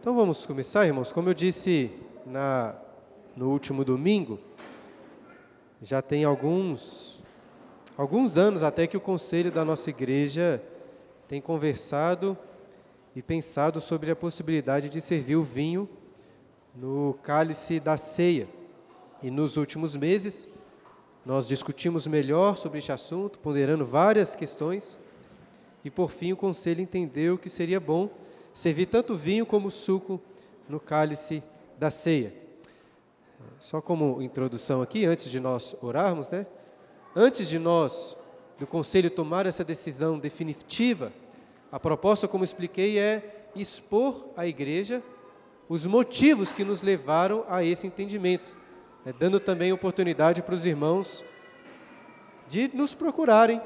Então vamos começar, irmãos. Como eu disse na, no último domingo, já tem alguns, alguns anos até que o conselho da nossa igreja tem conversado e pensado sobre a possibilidade de servir o vinho no cálice da ceia. E nos últimos meses, nós discutimos melhor sobre este assunto, ponderando várias questões, e por fim o conselho entendeu que seria bom servir tanto vinho como suco no cálice da ceia. Só como introdução aqui, antes de nós orarmos, né? Antes de nós, do conselho, tomar essa decisão definitiva, a proposta, como expliquei, é expor à igreja os motivos que nos levaram a esse entendimento, né? dando também oportunidade para os irmãos de nos procurarem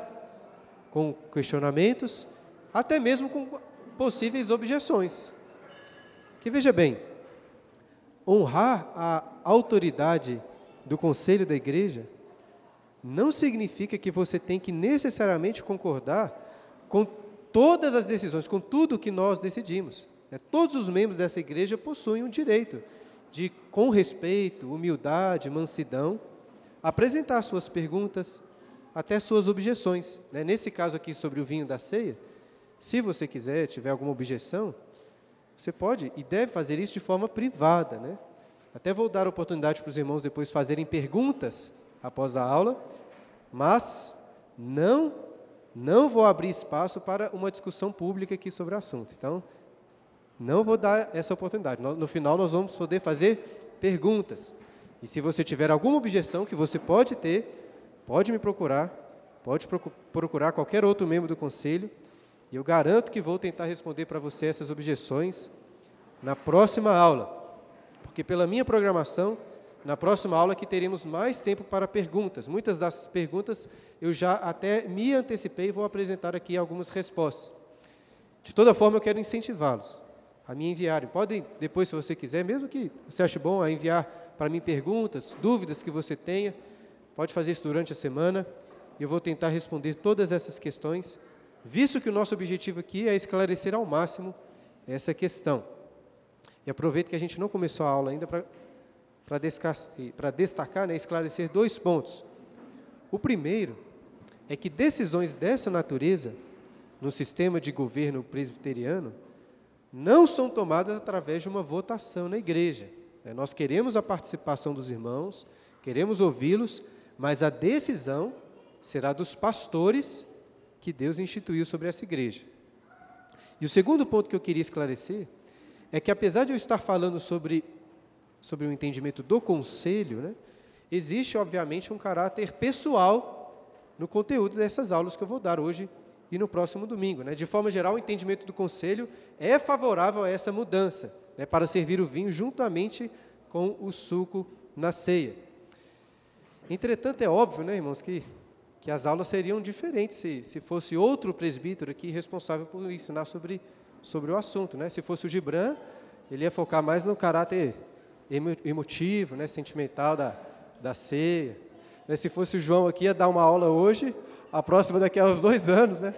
com questionamentos, até mesmo com possíveis objeções. Que veja bem, honrar a autoridade do conselho da igreja não significa que você tem que necessariamente concordar com todas as decisões, com tudo que nós decidimos. Né? Todos os membros dessa igreja possuem o direito de, com respeito, humildade, mansidão, apresentar suas perguntas, até suas objeções. Né? Nesse caso aqui sobre o vinho da ceia, se você quiser, tiver alguma objeção, você pode e deve fazer isso de forma privada, né? Até vou dar oportunidade para os irmãos depois fazerem perguntas após a aula, mas não não vou abrir espaço para uma discussão pública aqui sobre o assunto. Então, não vou dar essa oportunidade. No, final, nós vamos poder fazer perguntas. E se você tiver alguma objeção que você pode ter, pode me procurar, pode procurar qualquer outro membro do conselho, e eu garanto que vou tentar responder para você essas objeções na próxima aula. Porque pela minha programação, na próxima aula que teremos mais tempo para perguntas. Muitas das perguntas eu já até me antecipei e vou apresentar aqui algumas respostas. De toda forma, eu quero incentivá-los a me enviarem. Podem, depois, se você quiser, mesmo que você ache bom, a enviar para mim perguntas, dúvidas que você tenha. Pode fazer isso durante a semana. Eu vou tentar responder todas essas questões, visto que o nosso objetivo aqui é esclarecer ao máximo essa questão. E aproveito que a gente não começou a aula ainda para destacar, né, esclarecer dois pontos. O primeiro é que decisões dessa natureza, no sistema de governo presbiteriano, não são tomadas através de uma votação na igreja. Né. Nós queremos a participação dos irmãos, queremos ouvi-los, mas a decisão será dos pastores que Deus instituiu sobre essa igreja. E o segundo ponto que eu queria esclarecer é que apesar de eu estar falando sobre, sobre o entendimento do conselho, né, existe obviamente um caráter pessoal no conteúdo dessas aulas que eu vou dar hoje e no próximo domingo. Né. De forma geral, o entendimento do conselho é favorável a essa mudança, né, para servir o vinho juntamente com o suco na ceia. Entretanto, é óbvio, né, irmãos, que, que as aulas seriam diferentes se, se fosse outro presbítero aqui responsável por ensinar sobre sobre o assunto. Né? Se fosse o Gibran, ele ia focar mais no caráter emotivo, né, sentimental da, da ceia. Né? Se fosse o João aqui, ia dar uma aula hoje, a próxima daqui a uns dois anos. Né?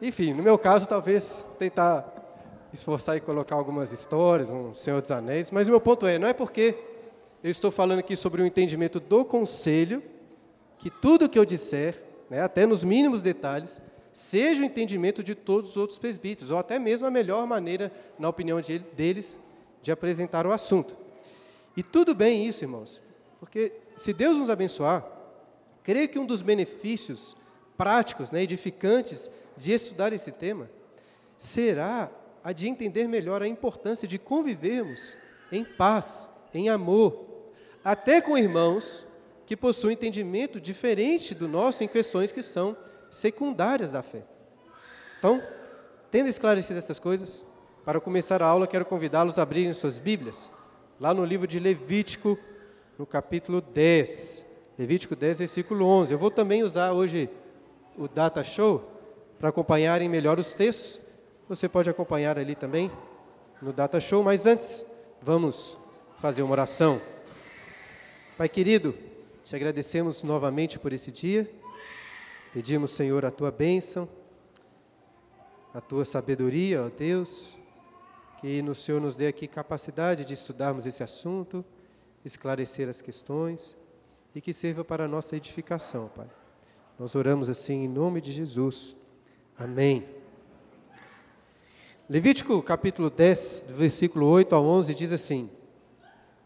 Enfim, no meu caso, talvez tentar esforçar e colocar algumas histórias, um Senhor dos Anéis, mas o meu ponto é, não é porque eu estou falando aqui sobre o entendimento do conselho, que tudo que eu disser né, até nos mínimos detalhes, seja o entendimento de todos os outros presbíteros, ou até mesmo a melhor maneira, na opinião de, deles, de apresentar o assunto. E tudo bem isso, irmãos, porque se Deus nos abençoar, creio que um dos benefícios práticos, né, edificantes de estudar esse tema, será a de entender melhor a importância de convivermos em paz, em amor, até com irmãos que possuem entendimento diferente do nosso em questões que são secundárias da fé. Então, tendo esclarecido essas coisas, para começar a aula, quero convidá-los a abrirem suas Bíblias, lá no livro de Levítico, no capítulo 10. Levítico 10, versículo 11. Eu vou também usar hoje o Data Show para acompanharem melhor os textos. Você pode acompanhar ali também no Data Show, mas antes, vamos fazer uma oração. Pai querido, te agradecemos novamente por esse dia. Pedimos, Senhor, a tua bênção. a tua sabedoria, ó Deus, que no Senhor nos dê aqui capacidade de estudarmos esse assunto, esclarecer as questões e que sirva para a nossa edificação, Pai. Nós oramos assim em nome de Jesus. Amém. Levítico capítulo 10, do versículo 8 ao 11 diz assim: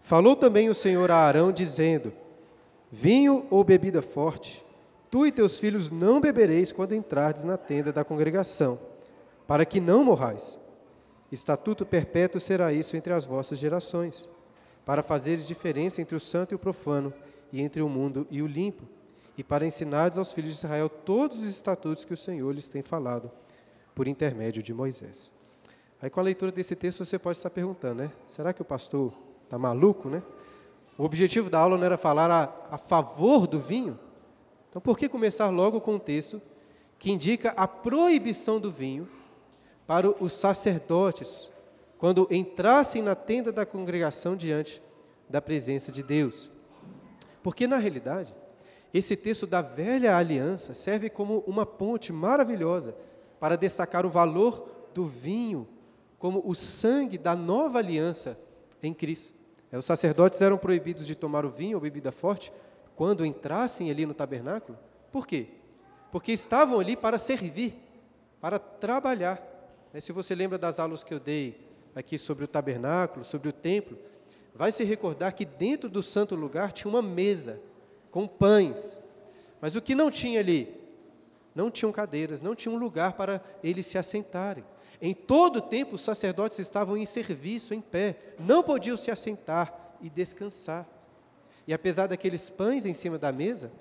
Falou também o Senhor a Arão, dizendo: Vinho ou bebida forte, tu e teus filhos não bebereis quando entrardes na tenda da congregação, para que não morrais. Estatuto perpétuo será isso entre as vossas gerações, para fazeres diferença entre o santo e o profano, e entre o mundo e o limpo, e para ensinares aos filhos de Israel todos os estatutos que o Senhor lhes tem falado por intermédio de Moisés. Aí com a leitura desse texto você pode estar perguntando, né? Será que o pastor está maluco, né? O objetivo da aula não era falar a, a favor do vinho? Então por que começar logo com um texto que indica a proibição do vinho para os sacerdotes quando entrassem na tenda da congregação diante da presença de Deus? Porque na realidade, esse texto da velha aliança serve como uma ponte maravilhosa para destacar o valor do vinho como o sangue da nova aliança em Cristo. É, os sacerdotes eram proibidos de tomar o vinho ou bebida forte quando entrassem ali no tabernáculo. Por quê? Porque estavam ali para servir, para trabalhar. É, se você lembra das aulas que eu dei aqui sobre o tabernáculo, sobre o templo, vai se recordar que dentro do santo lugar tinha uma mesa com pães. Mas o que não tinha ali? Não tinham cadeiras, não tinha um lugar para eles se assentarem. Em todo o tempo, os sacerdotes estavam em serviço, em pé, não podiam se assentar e descansar. E apesar daqueles pães em cima da mesa,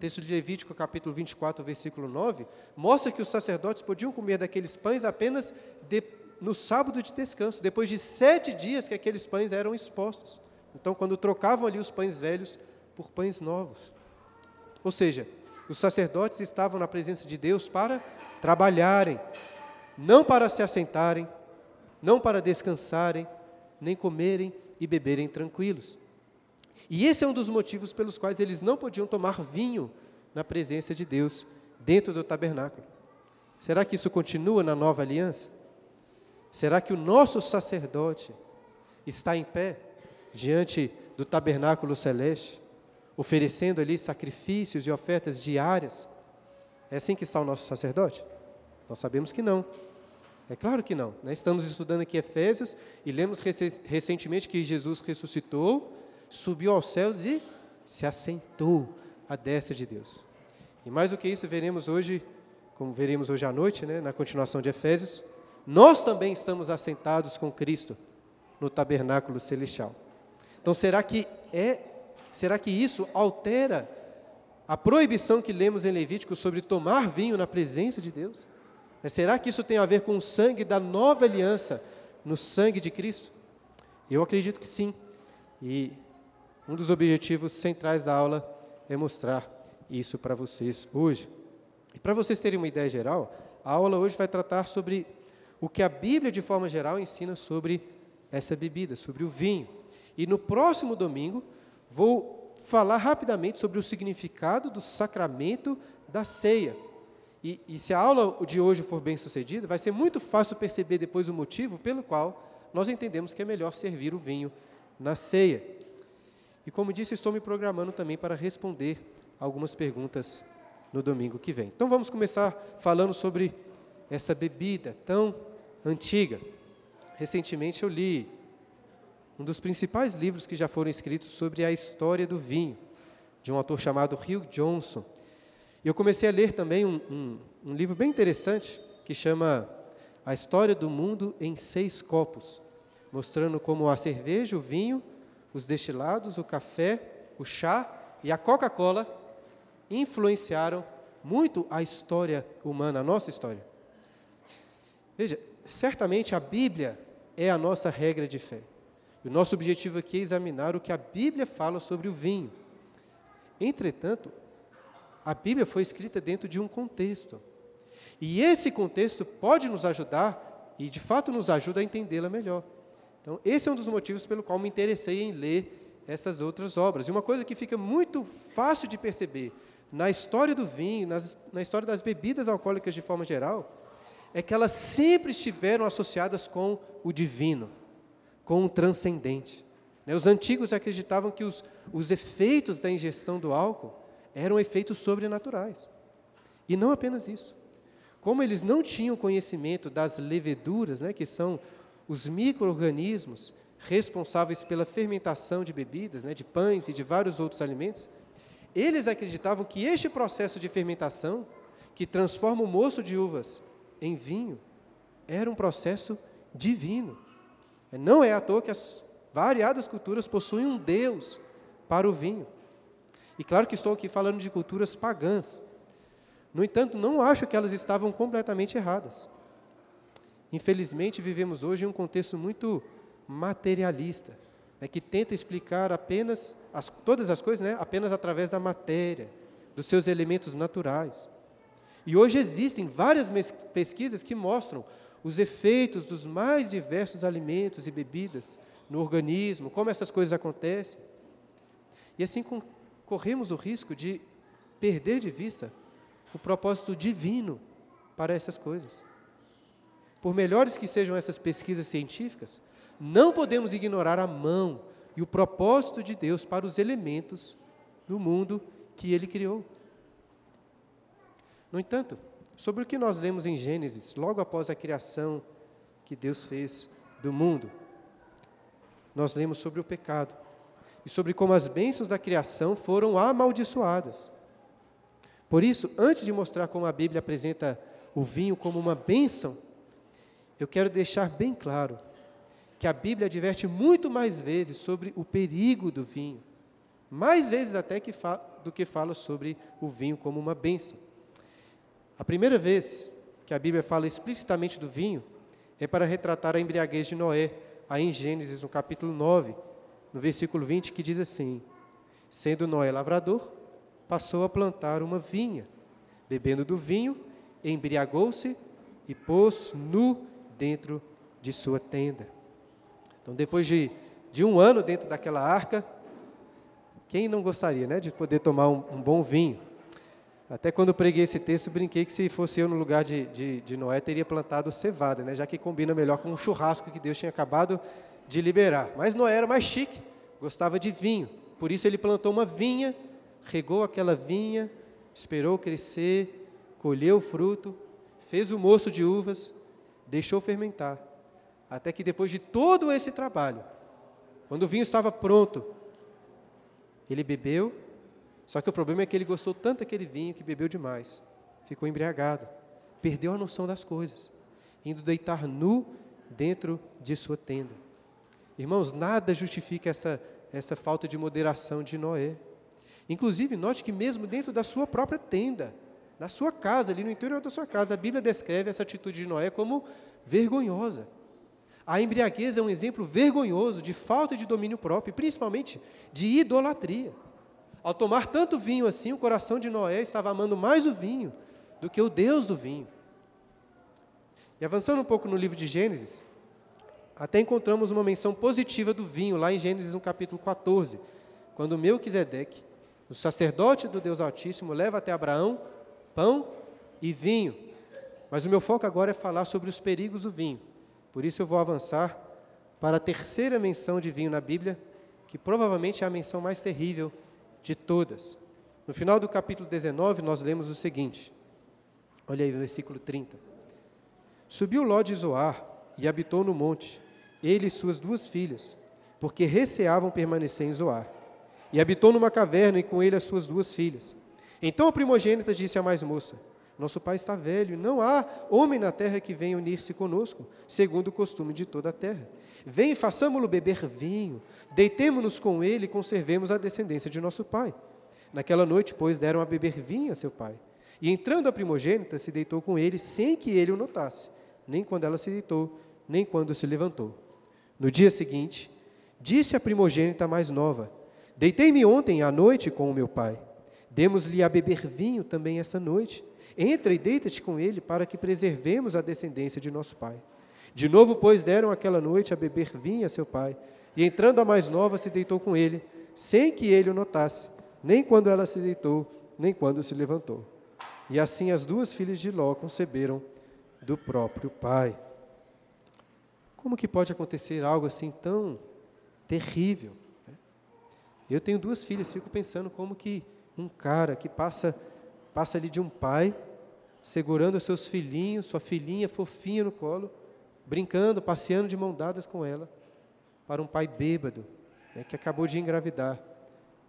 texto de Levítico, capítulo 24, versículo 9, mostra que os sacerdotes podiam comer daqueles pães apenas de, no sábado de descanso, depois de sete dias que aqueles pães eram expostos. Então, quando trocavam ali os pães velhos por pães novos. Ou seja, os sacerdotes estavam na presença de Deus para trabalharem, não para se assentarem, não para descansarem, nem comerem e beberem tranquilos. E esse é um dos motivos pelos quais eles não podiam tomar vinho na presença de Deus dentro do tabernáculo. Será que isso continua na nova aliança? Será que o nosso sacerdote está em pé diante do tabernáculo celeste, oferecendo ali sacrifícios e ofertas diárias? É assim que está o nosso sacerdote? Nós sabemos que não. É claro que não. Né? estamos estudando aqui Efésios e lemos recentemente que Jesus ressuscitou, subiu aos céus e se assentou à destra de Deus. E mais do que isso, veremos hoje, como veremos hoje à noite, né, na continuação de Efésios, nós também estamos assentados com Cristo no tabernáculo celestial. Então, será que é, será que isso altera a proibição que lemos em Levítico sobre tomar vinho na presença de Deus? Mas será que isso tem a ver com o sangue da nova aliança no sangue de Cristo? Eu acredito que sim. E um dos objetivos centrais da aula é mostrar isso para vocês hoje. E para vocês terem uma ideia geral, a aula hoje vai tratar sobre o que a Bíblia, de forma geral, ensina sobre essa bebida, sobre o vinho. E no próximo domingo, vou falar rapidamente sobre o significado do sacramento da ceia. E, e, se a aula de hoje for bem sucedida, vai ser muito fácil perceber depois o motivo pelo qual nós entendemos que é melhor servir o vinho na ceia. E como disse, estou me programando também para responder algumas perguntas no domingo que vem. Então vamos começar falando sobre essa bebida tão antiga. Recentemente eu li um dos principais livros que já foram escritos sobre a história do vinho, de um autor chamado Hugh Johnson. E eu comecei a ler também um, um, um livro bem interessante que chama A História do Mundo em Seis Copos, mostrando como a cerveja, o vinho, os destilados, o café, o chá e a Coca-Cola influenciaram muito a história humana, a nossa história. Veja, certamente a Bíblia é a nossa regra de fé. E o nosso objetivo aqui é examinar o que a Bíblia fala sobre o vinho. Entretanto, a Bíblia foi escrita dentro de um contexto. E esse contexto pode nos ajudar, e de fato nos ajuda a entendê-la melhor. Então, esse é um dos motivos pelo qual me interessei em ler essas outras obras. E uma coisa que fica muito fácil de perceber na história do vinho, nas, na história das bebidas alcoólicas de forma geral, é que elas sempre estiveram associadas com o divino, com o transcendente. Né? Os antigos acreditavam que os, os efeitos da ingestão do álcool eram efeitos sobrenaturais. E não apenas isso. Como eles não tinham conhecimento das leveduras, né, que são os micro-organismos responsáveis pela fermentação de bebidas, né, de pães e de vários outros alimentos, eles acreditavam que este processo de fermentação, que transforma o moço de uvas em vinho, era um processo divino. Não é à toa que as variadas culturas possuem um Deus para o vinho. E claro que estou aqui falando de culturas pagãs. No entanto, não acho que elas estavam completamente erradas. Infelizmente, vivemos hoje em um contexto muito materialista, né, que tenta explicar apenas as, todas as coisas né, apenas através da matéria, dos seus elementos naturais. E hoje existem várias pesquisas que mostram os efeitos dos mais diversos alimentos e bebidas no organismo, como essas coisas acontecem. E assim corremos o risco de perder de vista o propósito divino para essas coisas. Por melhores que sejam essas pesquisas científicas, não podemos ignorar a mão e o propósito de Deus para os elementos do mundo que ele criou. No entanto, sobre o que nós lemos em Gênesis, logo após a criação que Deus fez do mundo, nós lemos sobre o pecado e sobre como as bênçãos da criação foram amaldiçoadas. Por isso, antes de mostrar como a Bíblia apresenta o vinho como uma bênção, eu quero deixar bem claro que a Bíblia adverte muito mais vezes sobre o perigo do vinho, mais vezes até que do que fala sobre o vinho como uma bênção. A primeira vez que a Bíblia fala explicitamente do vinho é para retratar a embriaguez de Noé, aí em Gênesis, no capítulo 9, no versículo 20, que diz assim: Sendo Noé lavrador, passou a plantar uma vinha. Bebendo do vinho, embriagou-se e pôs nu dentro de sua tenda. Então, depois de, de um ano dentro daquela arca, quem não gostaria né, de poder tomar um, um bom vinho? Até quando preguei esse texto, brinquei que se fosse eu no lugar de, de, de, Noé, teria plantado cevada, né, já que combina melhor com o churrasco que Deus tinha acabado de liberar. Mas Noé era mais chique, gostava de vinho. Por isso ele plantou uma vinha regou aquela vinha, esperou crescer, colheu o fruto, fez o moço de uvas, deixou fermentar, até que depois de todo esse trabalho, quando o vinho estava pronto, ele bebeu, só que o problema é que ele gostou tanto daquele vinho que bebeu demais, ficou embriagado, perdeu a noção das coisas, indo deitar nu dentro de sua tenda. Irmãos, nada justifica essa, essa falta de moderação de Noé. Inclusive, note que mesmo dentro da sua própria tenda, na sua casa, ali no interior da sua casa, a Bíblia descreve essa atitude de Noé como vergonhosa. A embriaguez é um exemplo vergonhoso de falta de domínio próprio, principalmente de idolatria. Ao tomar tanto vinho assim, o coração de Noé estava amando mais o vinho do que o Deus do vinho. E avançando um pouco no livro de Gênesis, até encontramos uma menção positiva do vinho, lá em Gênesis no capítulo 14, quando Melquisedeque o sacerdote do Deus Altíssimo leva até Abraão pão e vinho. Mas o meu foco agora é falar sobre os perigos do vinho. Por isso eu vou avançar para a terceira menção de vinho na Bíblia, que provavelmente é a menção mais terrível de todas. No final do capítulo 19, nós lemos o seguinte: olha aí o versículo 30. Subiu Ló de Zoar e habitou no monte, ele e suas duas filhas, porque receavam permanecer em Zoar e habitou numa caverna e com ele as suas duas filhas. Então a primogênita disse à mais moça: Nosso pai está velho, não há homem na terra que venha unir-se conosco, segundo o costume de toda a terra. Vem façamo-lo beber vinho, deitemo-nos com ele e conservemos a descendência de nosso pai. Naquela noite, pois, deram a beber vinho a seu pai. E entrando a primogênita, se deitou com ele sem que ele o notasse, nem quando ela se deitou, nem quando se levantou. No dia seguinte, disse a primogênita mais nova: Deitei-me ontem à noite com o meu pai. Demos-lhe a beber vinho também essa noite. Entra e deita-te com ele, para que preservemos a descendência de nosso pai. De novo, pois, deram aquela noite a beber vinho a seu pai. E entrando a mais nova, se deitou com ele, sem que ele o notasse, nem quando ela se deitou, nem quando se levantou. E assim as duas filhas de Ló conceberam do próprio pai. Como que pode acontecer algo assim tão terrível? né? Eu tenho duas filhas, fico pensando como que um cara que passa passa ali de um pai segurando os seus filhinhos, sua filhinha fofinha no colo, brincando, passeando de mão dadas com ela, para um pai bêbado, né, que acabou de engravidar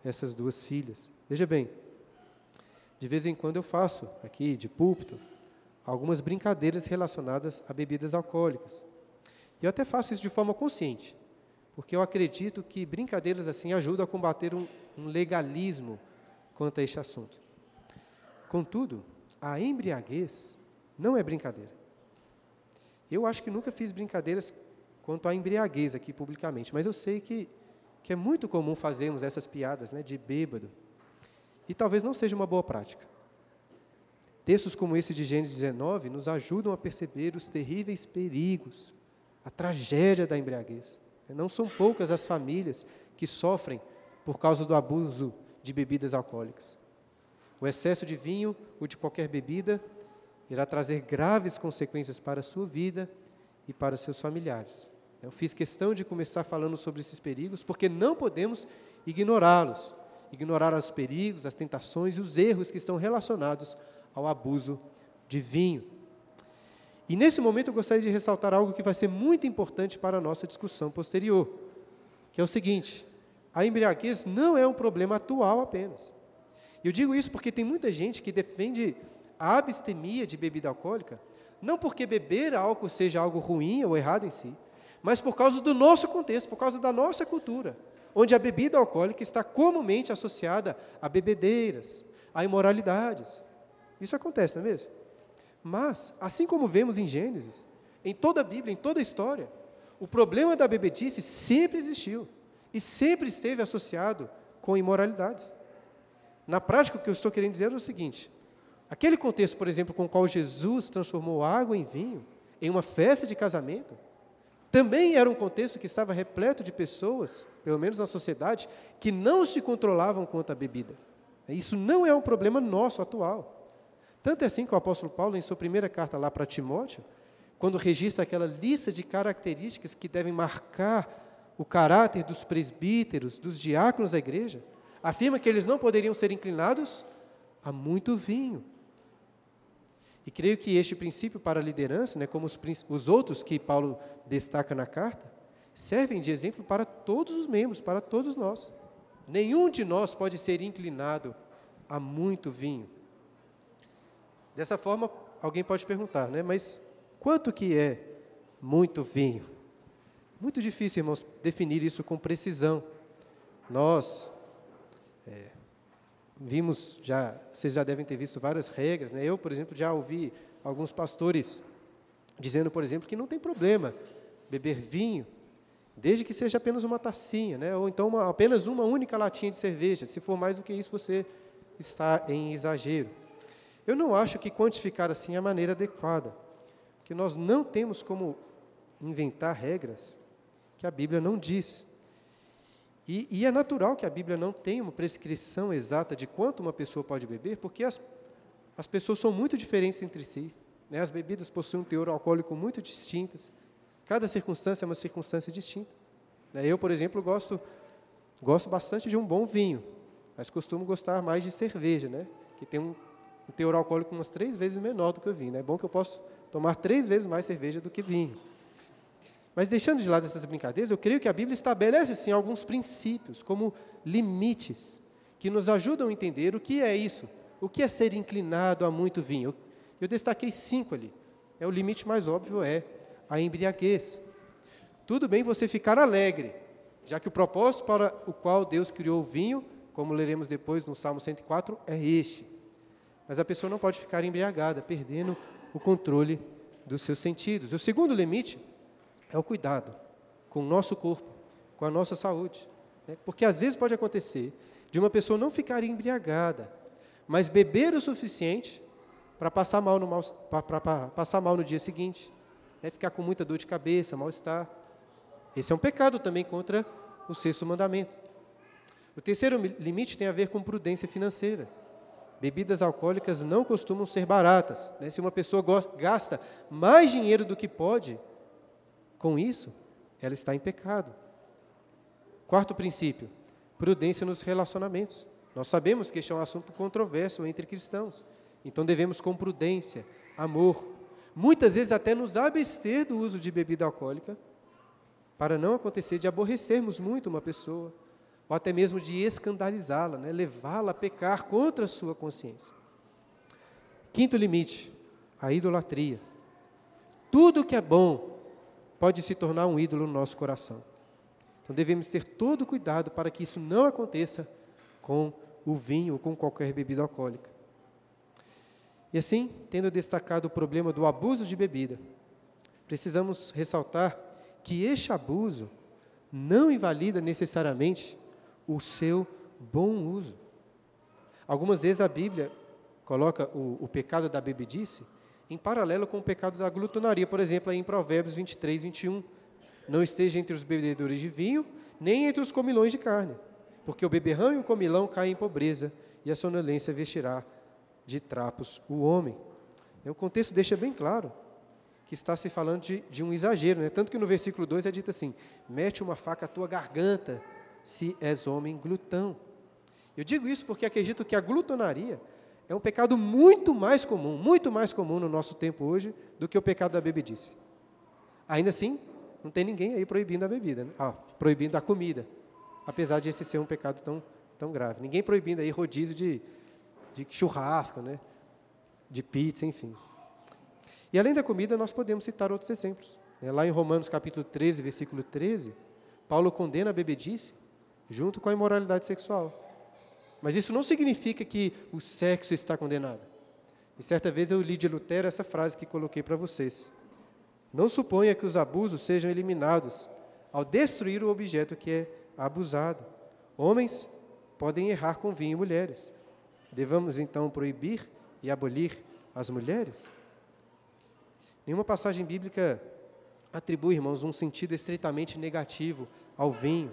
essas duas filhas. Veja bem, de vez em quando eu faço aqui de púlpito algumas brincadeiras relacionadas a bebidas alcoólicas. Eu até faço isso de forma consciente, porque eu acredito que brincadeiras assim ajudam a combater um, um legalismo quanto a este assunto. Contudo, a embriaguez não é brincadeira. Eu acho que nunca fiz brincadeiras quanto à embriaguez aqui publicamente, mas eu sei que, que é muito comum fazermos essas piadas né, de bêbado. E talvez não seja uma boa prática. Textos como esse de Gênesis 19 nos ajudam a perceber os terríveis perigos, a tragédia da embriaguez. Não são poucas as famílias que sofrem por causa do abuso de bebidas alcoólicas. O excesso de vinho ou de qualquer bebida irá trazer graves consequências para a sua vida e para seus familiares. Eu fiz questão de começar falando sobre esses perigos, porque não podemos ignorá-los, ignorar os perigos, as tentações e os erros que estão relacionados ao abuso de vinho. E nesse momento eu gostaria de ressaltar algo que vai ser muito importante para a nossa discussão posterior, que é o seguinte: a embriaguez não é um problema atual apenas. Eu digo isso porque tem muita gente que defende a abstemia de bebida alcoólica, não porque beber álcool seja algo ruim ou errado em si, mas por causa do nosso contexto, por causa da nossa cultura, onde a bebida alcoólica está comumente associada a bebedeiras, a imoralidades. Isso acontece, não é mesmo? Mas, assim como vemos em Gênesis, em toda a Bíblia, em toda a história, o problema da bebedice sempre existiu e sempre esteve associado com imoralidades. Na prática, o que eu estou querendo dizer é o seguinte: aquele contexto, por exemplo, com o qual Jesus transformou água em vinho, em uma festa de casamento, também era um contexto que estava repleto de pessoas, pelo menos na sociedade, que não se controlavam quanto à bebida. Isso não é um problema nosso atual. Tanto é assim que o apóstolo Paulo, em sua primeira carta lá para Timóteo, quando registra aquela lista de características que devem marcar o caráter dos presbíteros, dos diáconos da igreja, afirma que eles não poderiam ser inclinados a muito vinho. E creio que este princípio para a liderança, né, como os, os outros que Paulo destaca na carta, servem de exemplo para todos os membros, para todos nós. Nenhum de nós pode ser inclinado a muito vinho. Dessa forma, alguém pode perguntar, né? Mas quanto que é muito vinho? Muito difícil, irmãos, definir isso com precisão. Nós é, vimos já, vocês já devem ter visto várias regras, né? Eu, por exemplo, já ouvi alguns pastores dizendo, por exemplo, que não tem problema beber vinho, desde que seja apenas uma tacinha, né? Ou então uma, apenas uma única latinha de cerveja. Se for mais do que isso, você está em exagero. Eu não acho que quantificar assim é a maneira adequada, porque nós não temos como inventar regras que a Bíblia não diz. E, e, é natural que a Bíblia não tenha uma prescrição exata de quanto uma pessoa pode beber, porque as, as pessoas são muito diferentes entre si. Né? As bebidas possuem um teor alcoólico muito distintas. Cada circunstância é uma circunstância distinta. Né? Eu, por exemplo, gosto, gosto bastante de um bom vinho, mas costumo gostar mais de cerveja, né? que tem um um teor alcoólico umas três vezes menor do que o vinho. É bom que eu posso tomar três vezes mais cerveja do que vinho. Mas deixando de lado essas brincadeiras, eu creio que a Bíblia estabelece sim alguns princípios, como limites, que nos ajudam a entender o que é isso, o que é ser inclinado a muito vinho. Eu, eu destaquei cinco ali. É o limite mais óbvio é a embriaguez. Tudo bem você ficar alegre, já que o propósito para o qual Deus criou o vinho, como leremos depois no Salmo 104, é este: mas a pessoa não pode ficar embriagada, perdendo o controle dos seus sentidos. O segundo limite é o cuidado com o nosso corpo, com a nossa saúde. Né? Porque às vezes pode acontecer de uma pessoa não ficar embriagada, mas beber o suficiente para passar mal no, passar mal no dia seguinte, né? ficar com muita dor de cabeça, mal-estar. Esse é um pecado também contra o sexto mandamento. O terceiro limite tem a ver com prudência financeira. Bebidas alcoólicas não costumam ser baratas. Né? Se uma pessoa gasta mais dinheiro do que pode com isso, ela está em pecado. Quarto princípio: prudência nos relacionamentos. Nós sabemos que este é um assunto controverso entre cristãos. Então devemos, com prudência, amor, muitas vezes até nos abster do uso de bebida alcoólica, para não acontecer de aborrecermos muito uma pessoa, ou até mesmo de escandalizá-la, né? levá-la a pecar contra a sua consciência. Quinto limite, a idolatria. Tudo que é bom pode se tornar um ídolo no nosso coração. Então devemos ter todo cuidado para que isso não aconteça com o vinho ou com qualquer bebida alcoólica. E assim, tendo destacado o problema do abuso de bebida, precisamos ressaltar que este abuso não invalida necessariamente o seu bom uso. Algumas vezes a Bíblia coloca o, o pecado da bebedice em paralelo com o pecado da glutonaria, por exemplo, em Provérbios 23, 21. Não esteja entre os bebedores de vinho, nem entre os comilões de carne, porque o beberrão e o comilão caem em pobreza, e a sonolência vestirá de trapos o homem. O contexto deixa bem claro que está se falando de, de um exagero, né? tanto que no versículo 2 é dito assim: mete uma faca à tua garganta, se és homem glutão. Eu digo isso porque acredito que a glutonaria é um pecado muito mais comum, muito mais comum no nosso tempo hoje do que o pecado da bebedice. Ainda assim, não tem ninguém aí proibindo a bebida, né? ah, proibindo a comida, apesar de esse ser um pecado tão, tão grave. Ninguém proibindo aí rodízio de, de churrasco, né? de pizza, enfim. E além da comida, nós podemos citar outros exemplos. Né? Lá em Romanos capítulo 13, versículo 13, Paulo condena a bebedice junto com a imoralidade sexual. Mas isso não significa que o sexo está condenado. E certa vez eu li de Lutero essa frase que coloquei para vocês. Não suponha que os abusos sejam eliminados ao destruir o objeto que é abusado. Homens podem errar com vinho e mulheres. Devamos então proibir e abolir as mulheres? Nenhuma passagem bíblica atribui, irmãos, um sentido estritamente negativo ao vinho.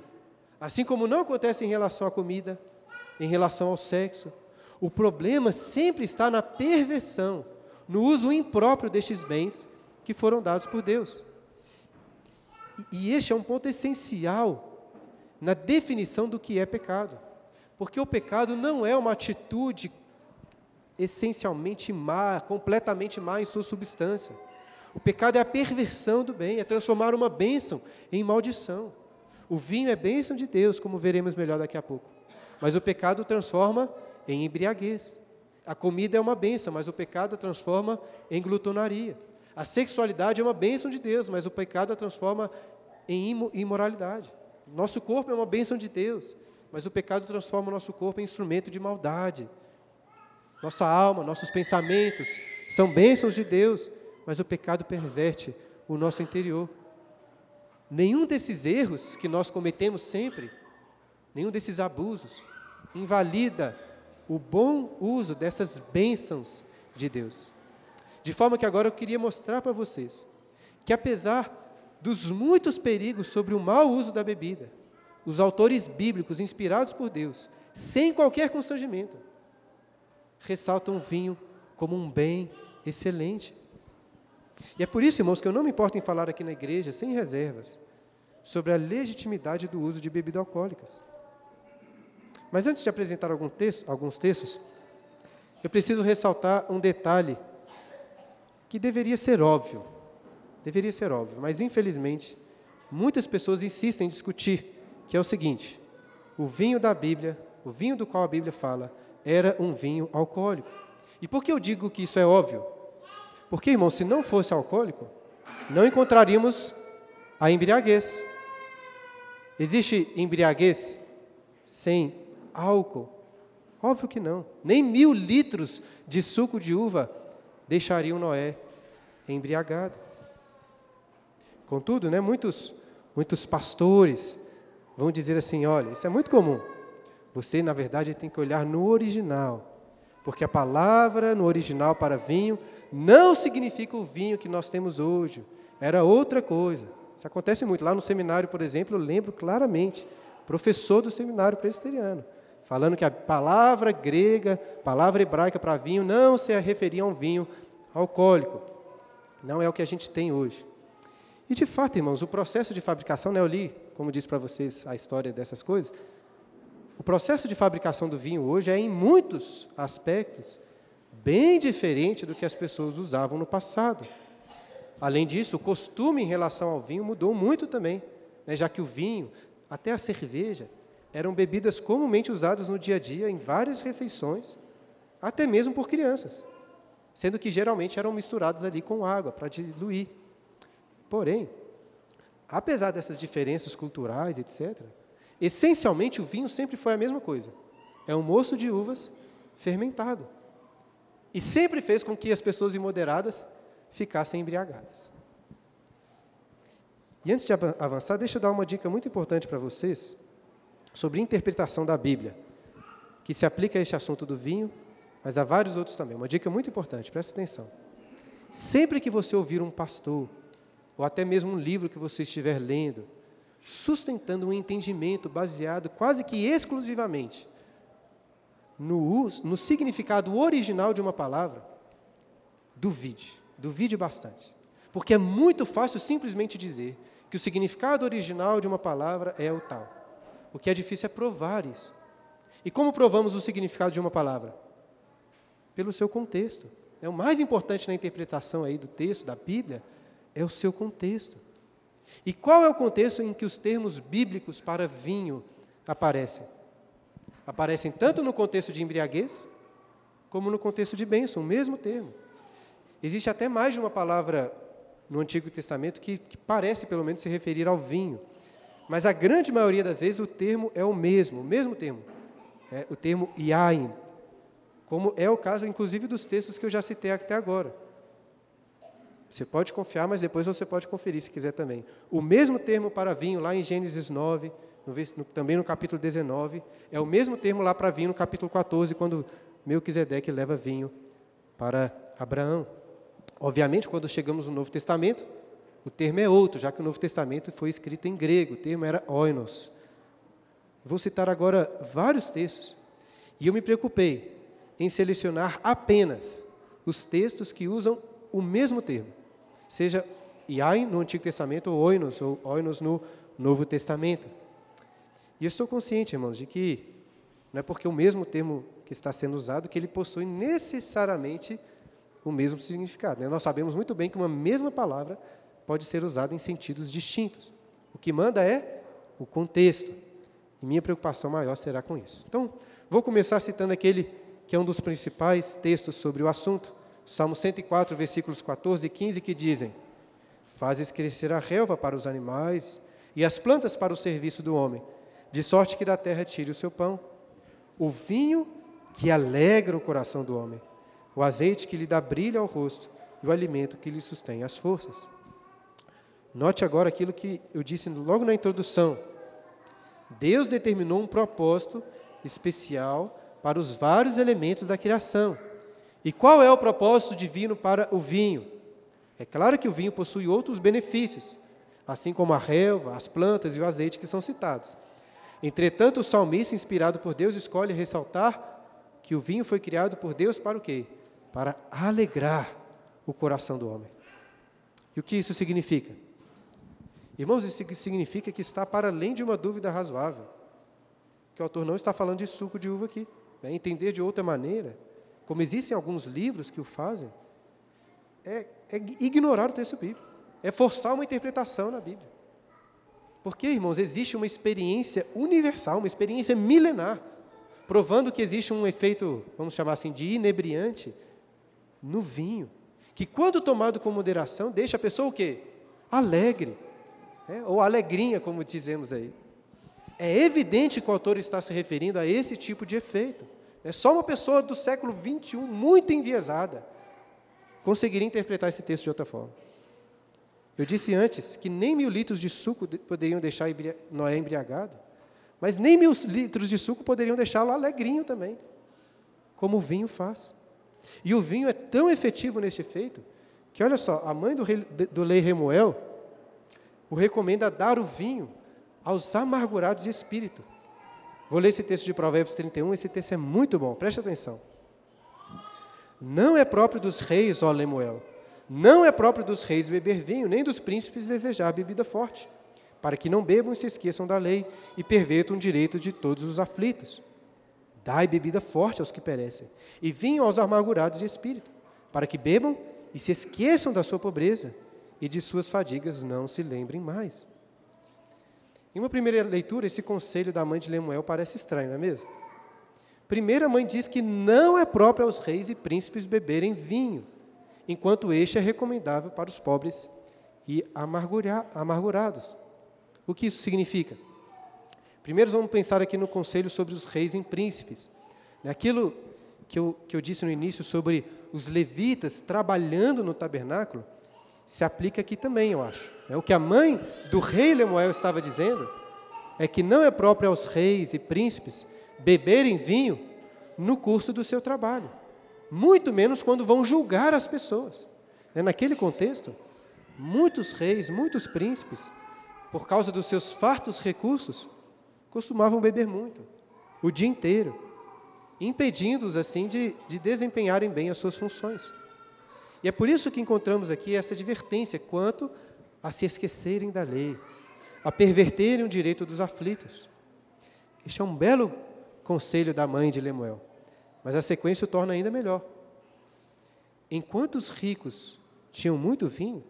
Assim como não acontece em relação à comida, em relação ao sexo. O problema sempre está na perversão, no uso impróprio destes bens que foram dados por Deus. E este é um ponto essencial na definição do que é pecado. Porque o pecado não é uma atitude essencialmente má, completamente má em sua substância. O pecado é a perversão do bem, é transformar uma bênção em maldição. O vinho é bênção de Deus, como veremos melhor daqui a pouco. Mas o pecado transforma em embriaguez. A comida é uma bênção, mas o pecado a transforma em glutonaria. A sexualidade é uma bênção de Deus, mas o pecado a transforma em imoralidade. Nosso corpo é uma bênção de Deus, mas o pecado transforma o nosso corpo em instrumento de maldade. Nossa alma, nossos pensamentos são bênçãos de Deus, mas o pecado perverte o nosso interior. Nenhum desses erros que nós cometemos sempre, nenhum desses abusos, invalida o bom uso dessas bênçãos de Deus. De forma que agora eu queria mostrar para vocês que, apesar dos muitos perigos sobre o mau uso da bebida, os autores bíblicos, inspirados por Deus, sem qualquer constrangimento, ressaltam o vinho como um bem excelente. E é por isso, irmãos, que eu não me importo em falar aqui na igreja, sem reservas, sobre a legitimidade do uso de bebidas alcoólicas. Mas antes de apresentar algum texto, alguns textos, eu preciso ressaltar um detalhe que deveria ser óbvio. Deveria ser óbvio, mas infelizmente, muitas pessoas insistem em discutir, que é o seguinte: o vinho da Bíblia, o vinho do qual a Bíblia fala, era um vinho alcoólico. E por que eu digo que isso é óbvio? Porque, irmão, se não fosse alcoólico, não encontraríamos a embriaguez. Existe embriaguez sem álcool? Óbvio que não. Nem mil litros de suco de uva deixariam Noé embriagado. Contudo, né, muitos, muitos pastores vão dizer assim: olha, isso é muito comum. Você, na verdade, tem que olhar no original, porque a palavra no original para vinho não significa o vinho que nós temos hoje, era outra coisa. Isso acontece muito. Lá no seminário, por exemplo, eu lembro claramente, professor do seminário presbiteriano, falando que a palavra grega, palavra hebraica para vinho, não se referia a um vinho alcoólico. Não é o que a gente tem hoje. E de fato, irmãos, o processo de fabricação, né, eu li, como disse para vocês, a história dessas coisas. O processo de fabricação do vinho hoje é, em muitos aspectos, bem diferente do que as pessoas usavam no passado. Além disso, o costume em relação ao vinho mudou muito também, né, já que o vinho, até a cerveja, eram bebidas comumente usadas no dia a dia em várias refeições, até mesmo por crianças, sendo que geralmente eram misturadas ali com água para diluir. Porém, apesar dessas diferenças culturais, etc., essencialmente o vinho sempre foi a mesma coisa. É um moço de uvas fermentado. E sempre fez com que as pessoas imoderadas ficassem embriagadas. E antes de avançar, deixa eu dar uma dica muito importante para vocês sobre interpretação da Bíblia, que se aplica a este assunto do vinho, mas a vários outros também. Uma dica muito importante, presta atenção. Sempre que você ouvir um pastor ou até mesmo um livro que você estiver lendo, sustentando um entendimento baseado quase que exclusivamente no, no significado original de uma palavra, duvide, duvide bastante. Porque é muito fácil simplesmente dizer que o significado original de uma palavra é o tal. O que é difícil é provar isso. E como provamos o significado de uma palavra? Pelo seu contexto. É o mais importante na interpretação aí do texto da Bíblia é o seu contexto. E qual é o contexto em que os termos bíblicos para vinho aparecem? Aparecem tanto no contexto de embriaguez, como no contexto de bênção, o mesmo termo. Existe até mais de uma palavra no Antigo Testamento que, que parece, pelo menos, se referir ao vinho. Mas a grande maioria das vezes o termo é o mesmo, o mesmo termo. É o termo yain, como é o caso, inclusive, dos textos que eu já citei até agora. Você pode confiar, mas depois você pode conferir se quiser também. O mesmo termo para vinho lá em Gênesis 9, no, também no capítulo 19, é o mesmo termo lá para vinho no capítulo 14, quando Melquisedeque leva vinho para Abraão. Obviamente, quando chegamos no Novo Testamento, o termo é outro, já que o Novo Testamento foi escrito em grego, o termo era oinos. Vou citar agora vários textos. E eu me preocupei em selecionar apenas os textos que usam o mesmo termo seja Iain no Antigo Testamento ou Oinos, ou Oinos no Novo Testamento. E eu estou consciente, irmãos, de que não é porque o mesmo termo que está sendo usado que ele possui necessariamente o mesmo significado. Né? Nós sabemos muito bem que uma mesma palavra pode ser usada em sentidos distintos. O que manda é o contexto. E minha preocupação maior será com isso. Então, vou começar citando aquele que é um dos principais textos sobre o assunto, Salmo 104, versículos 14 e 15, que dizem: Fazes crescer a relva para os animais e as plantas para o serviço do homem, de sorte que da terra tire o seu pão. O vinho que alegra o coração do homem, o azeite que lhe dá brilho ao rosto e o alimento que lhe sustém as forças. Note agora aquilo que eu disse logo na introdução. Deus determinou um propósito especial para os vários elementos da criação. E qual é o propósito divino para o vinho? É claro que o vinho possui outros benefícios, assim como a relva, as plantas e o azeite que são citados. Entretanto, o salmista, inspirado por Deus, escolhe ressaltar que o vinho foi criado por Deus para o quê? Para alegrar o coração do homem. E o que isso significa? Irmãos, isso significa que está para além de uma dúvida razoável. Que o autor não está falando de suco de uva aqui. Né? Entender de outra maneira como existem alguns livros que o fazem, é, é ignorar o texto bíblico, é forçar uma interpretação na Bíblia. Porque, irmãos, existe uma experiência universal, uma experiência milenar, provando que existe um efeito, vamos chamar assim, de inebriante no vinho, que quando tomado com moderação, deixa a pessoa o quê? Alegre, né? ou alegrinha, como dizemos aí. É evidente que o autor está se referindo a esse tipo de efeito. É só uma pessoa do século 21, muito enviesada, conseguiria interpretar esse texto de outra forma. Eu disse antes que nem mil litros de suco poderiam deixar Noé embriagado, mas nem mil litros de suco poderiam deixá-lo alegrinho também, como o vinho faz. E o vinho é tão efetivo nesse efeito que, olha só, a mãe do, rei, do Lei Remuel o recomenda dar o vinho aos amargurados de espírito, Vou ler esse texto de Provérbios 31, esse texto é muito bom, preste atenção. Não é próprio dos reis, ó Lemuel, não é próprio dos reis beber vinho, nem dos príncipes desejar bebida forte, para que não bebam e se esqueçam da lei e pervertam o direito de todos os aflitos. Dai bebida forte aos que perecem, e vinho aos amargurados de espírito, para que bebam e se esqueçam da sua pobreza, e de suas fadigas não se lembrem mais. Em uma primeira leitura, esse conselho da mãe de Lemuel parece estranho, não é mesmo? Primeiro, a mãe diz que não é próprio aos reis e príncipes beberem vinho, enquanto este é recomendável para os pobres e amargurados. O que isso significa? Primeiro, vamos pensar aqui no conselho sobre os reis e príncipes. Aquilo que eu, que eu disse no início sobre os levitas trabalhando no tabernáculo, se aplica aqui também, eu acho. É o que a mãe do rei Lemuel estava dizendo é que não é próprio aos reis e príncipes beberem vinho no curso do seu trabalho, muito menos quando vão julgar as pessoas. É, naquele contexto, muitos reis, muitos príncipes, por causa dos seus fartos recursos, costumavam beber muito, o dia inteiro, impedindo-os assim de, de desempenharem bem as suas funções. E é por isso que encontramos aqui essa advertência quanto a se esquecerem da lei, a perverterem o direito dos aflitos. Este é um belo conselho da mãe de Lemuel, mas a sequência o torna ainda melhor. Enquanto os ricos tinham muito vinho,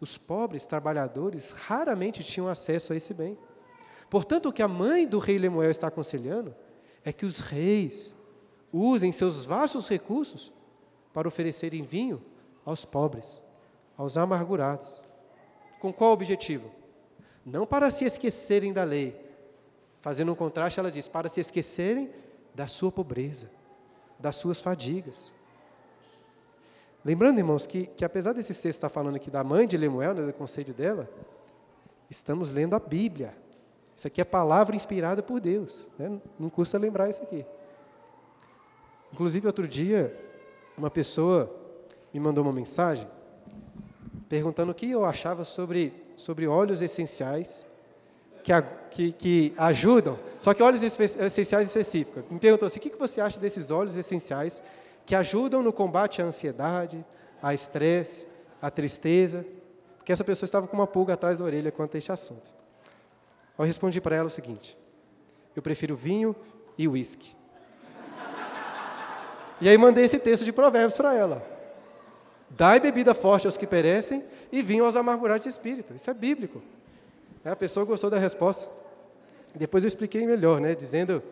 os pobres trabalhadores raramente tinham acesso a esse bem. Portanto, o que a mãe do rei Lemuel está aconselhando é que os reis usem seus vastos recursos para oferecerem vinho aos pobres, aos amargurados. Com qual objetivo? Não para se esquecerem da lei. Fazendo um contraste, ela diz: para se esquecerem da sua pobreza, das suas fadigas. Lembrando, irmãos, que, que apesar desse texto estar falando aqui da mãe de Lemuel, né, do conselho dela, estamos lendo a Bíblia. Isso aqui é palavra inspirada por Deus. Né? Não custa lembrar isso aqui. Inclusive, outro dia, uma pessoa me mandou uma mensagem perguntando o que eu achava sobre, sobre óleos essenciais que, que, que ajudam, só que óleos essenciais específicos. Me perguntou assim, o que você acha desses óleos essenciais que ajudam no combate à ansiedade, à estresse, à tristeza? Porque essa pessoa estava com uma pulga atrás da orelha quanto a este assunto. Eu respondi para ela o seguinte, eu prefiro vinho e uísque. E aí mandei esse texto de Provérbios para ela. Dai bebida forte aos que perecem e vinho aos amargurados de espírito. Isso é bíblico. A pessoa gostou da resposta. Depois eu expliquei melhor, né, dizendo,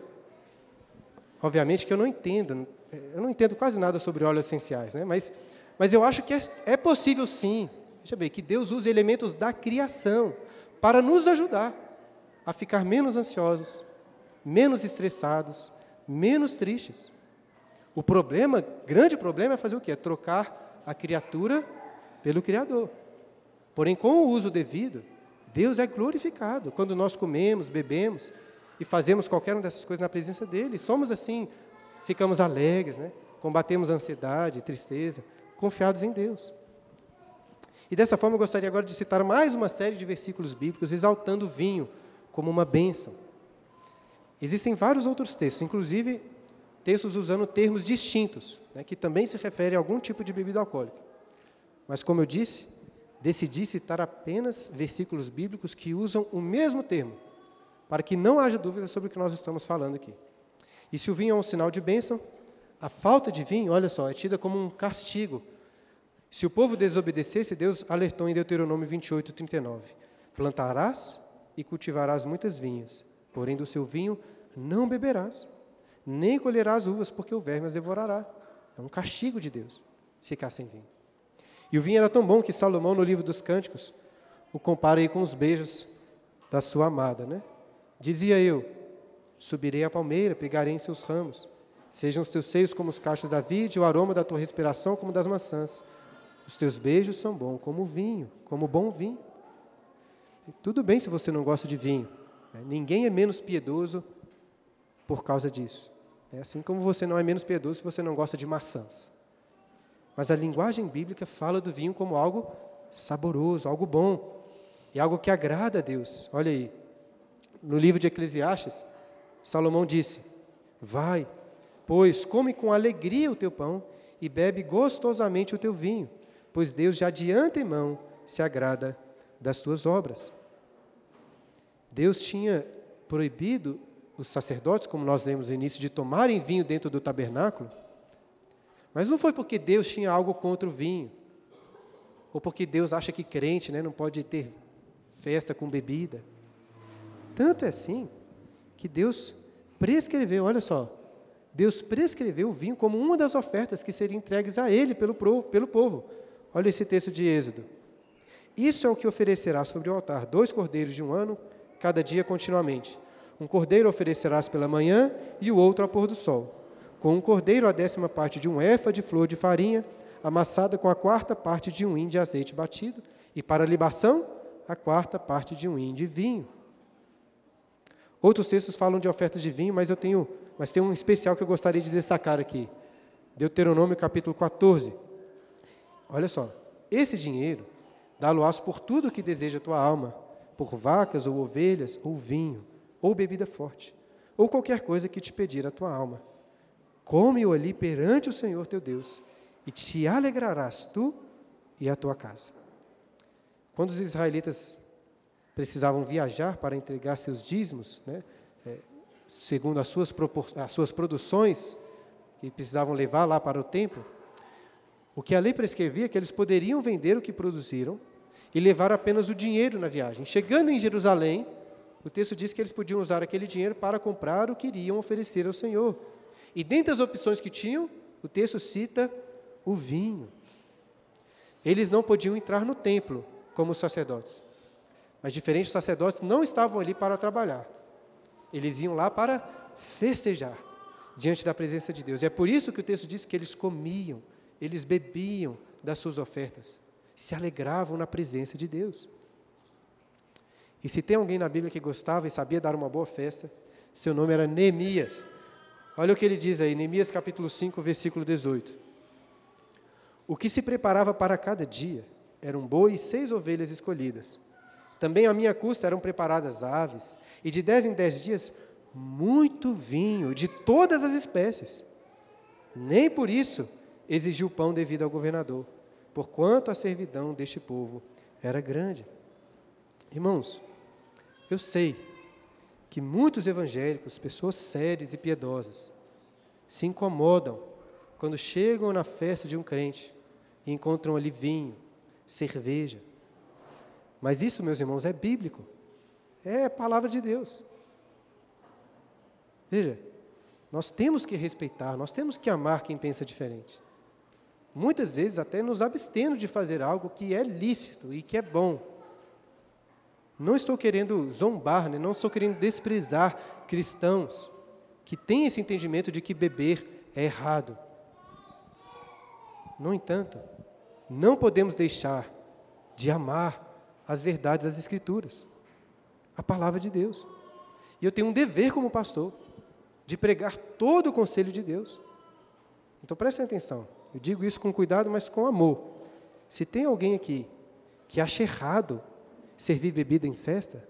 obviamente que eu não entendo, eu não entendo quase nada sobre óleos essenciais, né, mas, mas eu acho que é, é possível sim, veja bem, que Deus use elementos da criação para nos ajudar a ficar menos ansiosos, menos estressados, menos tristes. O problema, grande problema, é fazer o quê? É trocar a criatura pelo Criador. Porém, com o uso devido, Deus é glorificado. Quando nós comemos, bebemos e fazemos qualquer uma dessas coisas na presença dEle, somos assim, ficamos alegres, né? combatemos a ansiedade, tristeza, confiados em Deus. E dessa forma eu gostaria agora de citar mais uma série de versículos bíblicos exaltando o vinho como uma bênção. Existem vários outros textos, inclusive textos usando termos distintos, né, que também se referem a algum tipo de bebida alcoólica. Mas, como eu disse, decidi citar apenas versículos bíblicos que usam o mesmo termo, para que não haja dúvida sobre o que nós estamos falando aqui. E se o vinho é um sinal de bênção, a falta de vinho, olha só, é tida como um castigo. Se o povo desobedecesse, Deus alertou em Deuteronômio 28, 39: Plantarás e cultivarás muitas vinhas, porém do seu vinho não beberás nem colherás uvas, porque o verme as devorará. É um castigo de Deus ficar sem vinho. E o vinho era tão bom que Salomão, no livro dos Cânticos, o compara aí com os beijos da sua amada. Né? Dizia eu: Subirei à palmeira, pegarei em seus ramos. Sejam os teus seios como os cachos da vide, o aroma da tua respiração como das maçãs. Os teus beijos são bons como vinho, como bom vinho. E tudo bem se você não gosta de vinho. Né? Ninguém é menos piedoso por causa disso. É assim como você não é menos piedoso se você não gosta de maçãs. Mas a linguagem bíblica fala do vinho como algo saboroso, algo bom, e algo que agrada a Deus. Olha aí, no livro de Eclesiastes, Salomão disse: Vai, pois come com alegria o teu pão e bebe gostosamente o teu vinho, pois Deus já de antemão se agrada das tuas obras. Deus tinha proibido os sacerdotes, como nós lemos no início, de tomarem vinho dentro do tabernáculo, mas não foi porque Deus tinha algo contra o vinho, ou porque Deus acha que crente né, não pode ter festa com bebida. Tanto é assim que Deus prescreveu, olha só, Deus prescreveu o vinho como uma das ofertas que seriam entregues a ele pelo, pelo povo. Olha esse texto de Êxodo. Isso é o que oferecerá sobre o altar: dois cordeiros de um ano, cada dia continuamente. Um cordeiro oferecerás pela manhã e o outro ao pôr do sol. Com um cordeiro, a décima parte de um efa de flor de farinha, amassada com a quarta parte de um hin de azeite batido, e para a libação, a quarta parte de um hin de vinho. Outros textos falam de ofertas de vinho, mas eu tenho, mas tem um especial que eu gostaria de destacar aqui. Deuteronômio capítulo 14. Olha só, esse dinheiro dá-lo-ás por tudo que deseja a tua alma, por vacas ou ovelhas, ou vinho, ou bebida forte, ou qualquer coisa que te pedir a tua alma. Come-o ali perante o Senhor teu Deus, e te alegrarás tu e a tua casa. Quando os israelitas precisavam viajar para entregar seus dízimos, né, é, segundo as suas, as suas produções, que precisavam levar lá para o templo, o que a lei prescrevia é que eles poderiam vender o que produziram e levar apenas o dinheiro na viagem. Chegando em Jerusalém, o texto diz que eles podiam usar aquele dinheiro para comprar o que iriam oferecer ao Senhor. E dentre as opções que tinham, o texto cita o vinho. Eles não podiam entrar no templo como sacerdotes. Mas diferentes sacerdotes não estavam ali para trabalhar. Eles iam lá para festejar diante da presença de Deus. E é por isso que o texto diz que eles comiam, eles bebiam das suas ofertas, se alegravam na presença de Deus. E se tem alguém na Bíblia que gostava e sabia dar uma boa festa, seu nome era Neemias. Olha o que ele diz aí, Neemias capítulo 5, versículo 18. O que se preparava para cada dia eram boi e seis ovelhas escolhidas também à minha custa eram preparadas aves, e de dez em dez dias muito vinho de todas as espécies. Nem por isso exigiu pão devido ao governador, porquanto a servidão deste povo era grande. Irmãos, eu sei que muitos evangélicos, pessoas sérias e piedosas, se incomodam quando chegam na festa de um crente e encontram ali vinho, cerveja, mas isso, meus irmãos, é bíblico. É palavra de Deus. Veja, nós temos que respeitar, nós temos que amar quem pensa diferente. Muitas vezes até nos abstendo de fazer algo que é lícito e que é bom. Não estou querendo zombar, né? não estou querendo desprezar cristãos que têm esse entendimento de que beber é errado. No entanto, não podemos deixar de amar as verdades das Escrituras, a palavra de Deus. E eu tenho um dever como pastor de pregar todo o conselho de Deus. Então prestem atenção, eu digo isso com cuidado, mas com amor. Se tem alguém aqui que acha errado servir bebida em festa,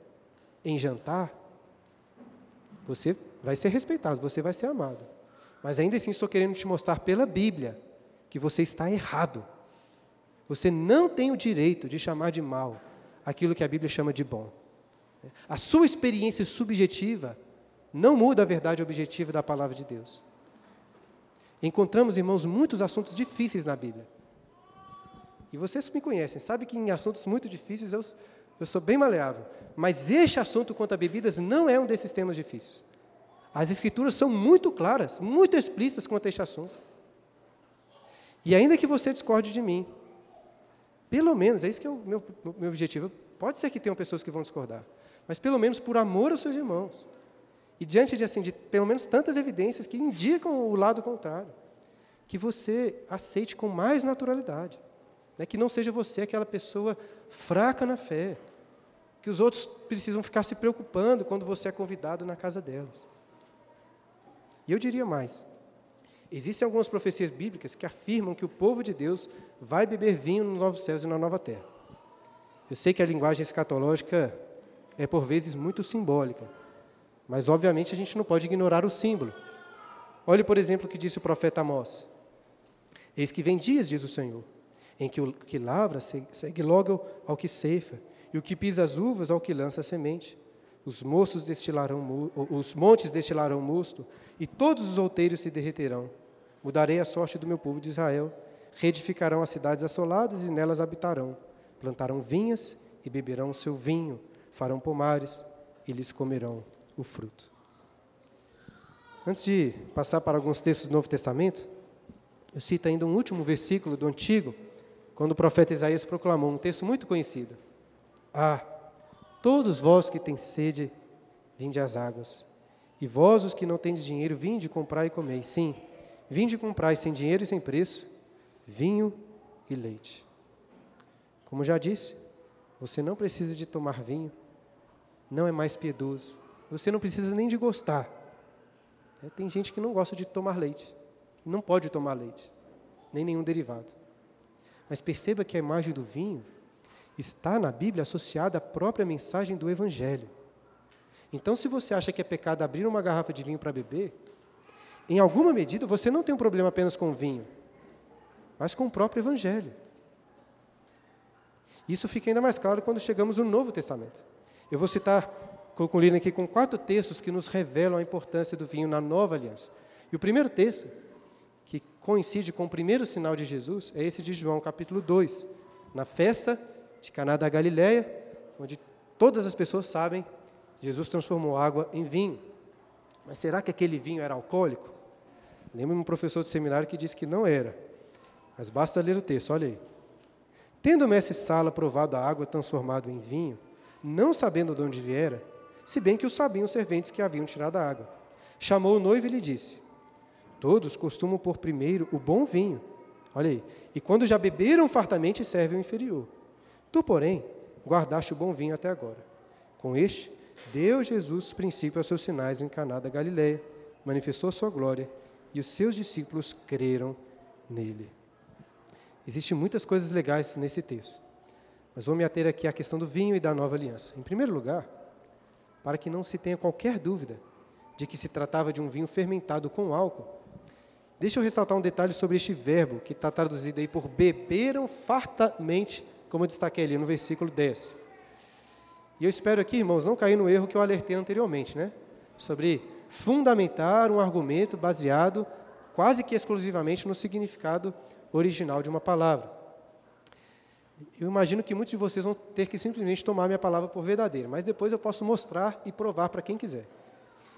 em jantar, você vai ser respeitado, você vai ser amado. Mas ainda assim estou querendo te mostrar pela Bíblia que você está errado. Você não tem o direito de chamar de mal aquilo que a Bíblia chama de bom. A sua experiência subjetiva não muda a verdade objetiva da palavra de Deus. Encontramos, irmãos, muitos assuntos difíceis na Bíblia. E vocês me conhecem, sabem que em assuntos muito difíceis eu, eu sou bem maleável. Mas este assunto quanto a bebidas não é um desses temas difíceis. As Escrituras são muito claras, muito explícitas quanto a este assunto. E ainda que você discorde de mim, pelo menos, é isso que é o meu, meu objetivo. Pode ser que tenham pessoas que vão discordar, mas pelo menos por amor aos seus irmãos. E diante de, assim, de pelo menos tantas evidências que indicam o lado contrário, que você aceite com mais naturalidade. Né? Que não seja você aquela pessoa fraca na fé, que os outros precisam ficar se preocupando quando você é convidado na casa delas. E eu diria mais: Existem algumas profecias bíblicas que afirmam que o povo de Deus vai beber vinho nos novos céus e na nova terra. Eu sei que a linguagem escatológica é por vezes muito simbólica, Mas, obviamente, a gente não pode ignorar o símbolo. Olhe, por exemplo, o que disse o profeta Amós. Eis que vem dias, diz o Senhor, em que o que lavra segue logo ao que ceifa, e o que pisa as uvas ao que lança a semente. Os moços destilarão, os montes destilarão mosto, e todos os outeiros se derreterão. Mudarei a sorte do meu povo de Israel. Reedificarão as cidades assoladas e nelas habitarão. Plantarão vinhas e beberão o seu vinho. Farão pomares e lhes comerão o fruto. Antes de passar para alguns textos do Novo Testamento, eu cito ainda um último versículo do Antigo, quando o profeta Isaías proclamou um texto muito conhecido. Ah, todos vós que têm sede, vinde às águas. E vós, os que não tendes dinheiro, vinde comprar e comei. Sim, vinde comprar sem dinheiro e sem preço, vinho e leite. Como já disse, você não precisa de tomar vinho, não é mais piedoso. Você não precisa nem de gostar. É, tem gente que não gosta de tomar leite não pode tomar leite, nem nenhum derivado. Mas perceba que a imagem do vinho está na Bíblia associada à própria mensagem do Evangelho. Então, se você acha que é pecado abrir uma garrafa de vinho para beber, em alguma medida você não tem um problema apenas com o vinho, mas com o próprio Evangelho. Isso fica ainda mais claro quando chegamos no Novo Testamento. Eu vou citar, concluindo aqui com quatro textos que nos revelam a importância do vinho na nova aliança. E o primeiro texto que coincide com o primeiro sinal de Jesus, é esse de João, capítulo 2, na festa de Caná da Galileia, onde todas as pessoas sabem, Jesus transformou água em vinho. Mas será que aquele vinho era alcoólico? Lembro um professor de seminário que disse que não era. Mas basta ler o texto, olha aí. Tendo o mestre Sala provado a água transformada em vinho, não sabendo de onde viera, se bem que o sabiam os serventes que haviam tirado a água, chamou o noivo e lhe disse: Todos costumam pôr primeiro o bom vinho. Olha aí. E quando já beberam fartamente, servem o inferior. Tu, porém, guardaste o bom vinho até agora. Com este, deu Jesus princípio aos seus sinais em Caná da Galileia, manifestou sua glória, e os seus discípulos creram nele. Existem muitas coisas legais nesse texto. Mas vou me ater aqui à questão do vinho e da nova aliança. Em primeiro lugar, para que não se tenha qualquer dúvida de que se tratava de um vinho fermentado com álcool, Deixa eu ressaltar um detalhe sobre este verbo, que está traduzido aí por beberam fartamente, como eu destaquei ali no versículo 10. E eu espero aqui, irmãos, não cair no erro que eu alertei anteriormente, né? Sobre fundamentar um argumento baseado quase que exclusivamente no significado original de uma palavra. Eu imagino que muitos de vocês vão ter que simplesmente tomar minha palavra por verdadeira, mas depois eu posso mostrar e provar para quem quiser.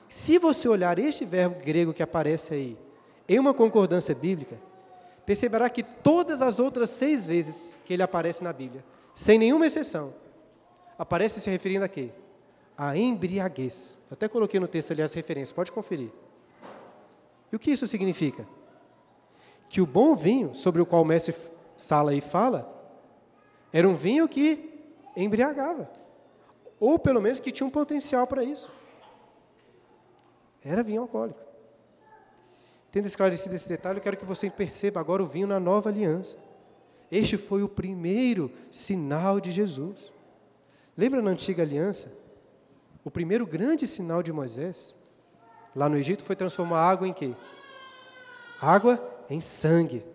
Se você olhar este verbo grego que aparece aí, em uma concordância bíblica, perceberá que todas as outras seis vezes que ele aparece na Bíblia, sem nenhuma exceção, aparece se referindo a quê? A embriaguez. Eu até coloquei no texto ali as referências, pode conferir. E o que isso significa? Que o bom vinho, sobre o qual o mestre Sala aí fala, era um vinho que embriagava. Ou pelo menos que tinha um potencial para isso. Era vinho alcoólico. Tendo esclarecido esse detalhe, eu quero que você perceba agora o vinho na nova aliança. Este foi o primeiro sinal de Jesus. Lembra na antiga aliança? O primeiro grande sinal de Moisés, lá no Egito, foi transformar água em quê? Água em sangue.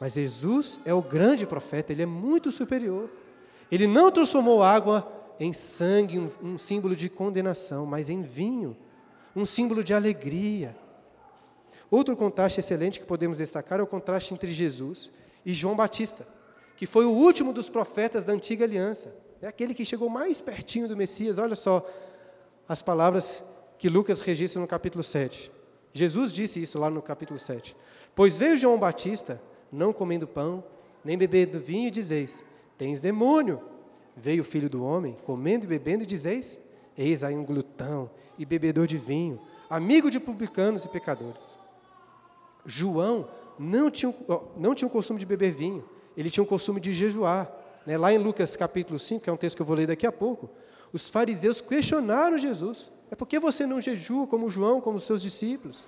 Mas Jesus é o grande profeta, ele é muito superior. Ele não transformou água em sangue, um, um símbolo de condenação, mas em vinho, um símbolo de alegria Outro contraste excelente que podemos destacar é o contraste entre Jesus e João Batista, que foi o último dos profetas da antiga aliança, é aquele que chegou mais pertinho do Messias. Olha só as palavras que Lucas registra no capítulo 7. Jesus disse isso lá no capítulo 7. Pois veio João Batista, não comendo pão, nem bebendo vinho, e dizeis: Tens demônio. Veio o filho do homem, comendo e bebendo, e dizeis: Eis aí um glutão e bebedor de vinho, amigo de publicanos e pecadores. João não tinha, não tinha o costume de beber vinho, ele tinha o costume de jejuar. Né? Lá em Lucas capítulo 5, que é um texto que eu vou ler daqui a pouco, os fariseus questionaram Jesus. É por que você não jejua como João, como seus discípulos?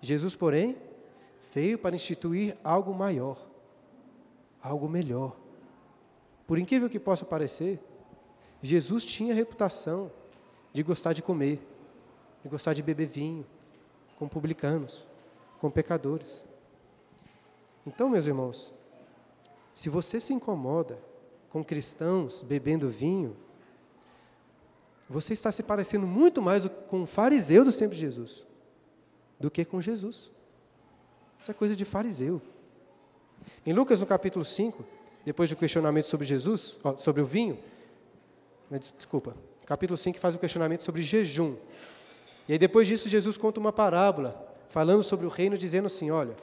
Jesus, porém, veio para instituir algo maior, algo melhor. Por incrível que possa parecer, Jesus tinha reputação de gostar de comer, de gostar de beber vinho, com publicanos, com pecadores. Então, meus irmãos, se você se incomoda com cristãos bebendo vinho, você está se parecendo muito mais com um fariseu dos tempos de Jesus do que com Jesus. Isso é coisa de fariseu. Em Lucas, no capítulo 5, depois do questionamento sobre Jesus, sobre o vinho, desculpa, capítulo 5 faz o questionamento sobre jejum. E aí depois disso Jesus conta uma parábola, falando sobre o reino, dizendo assim, olha,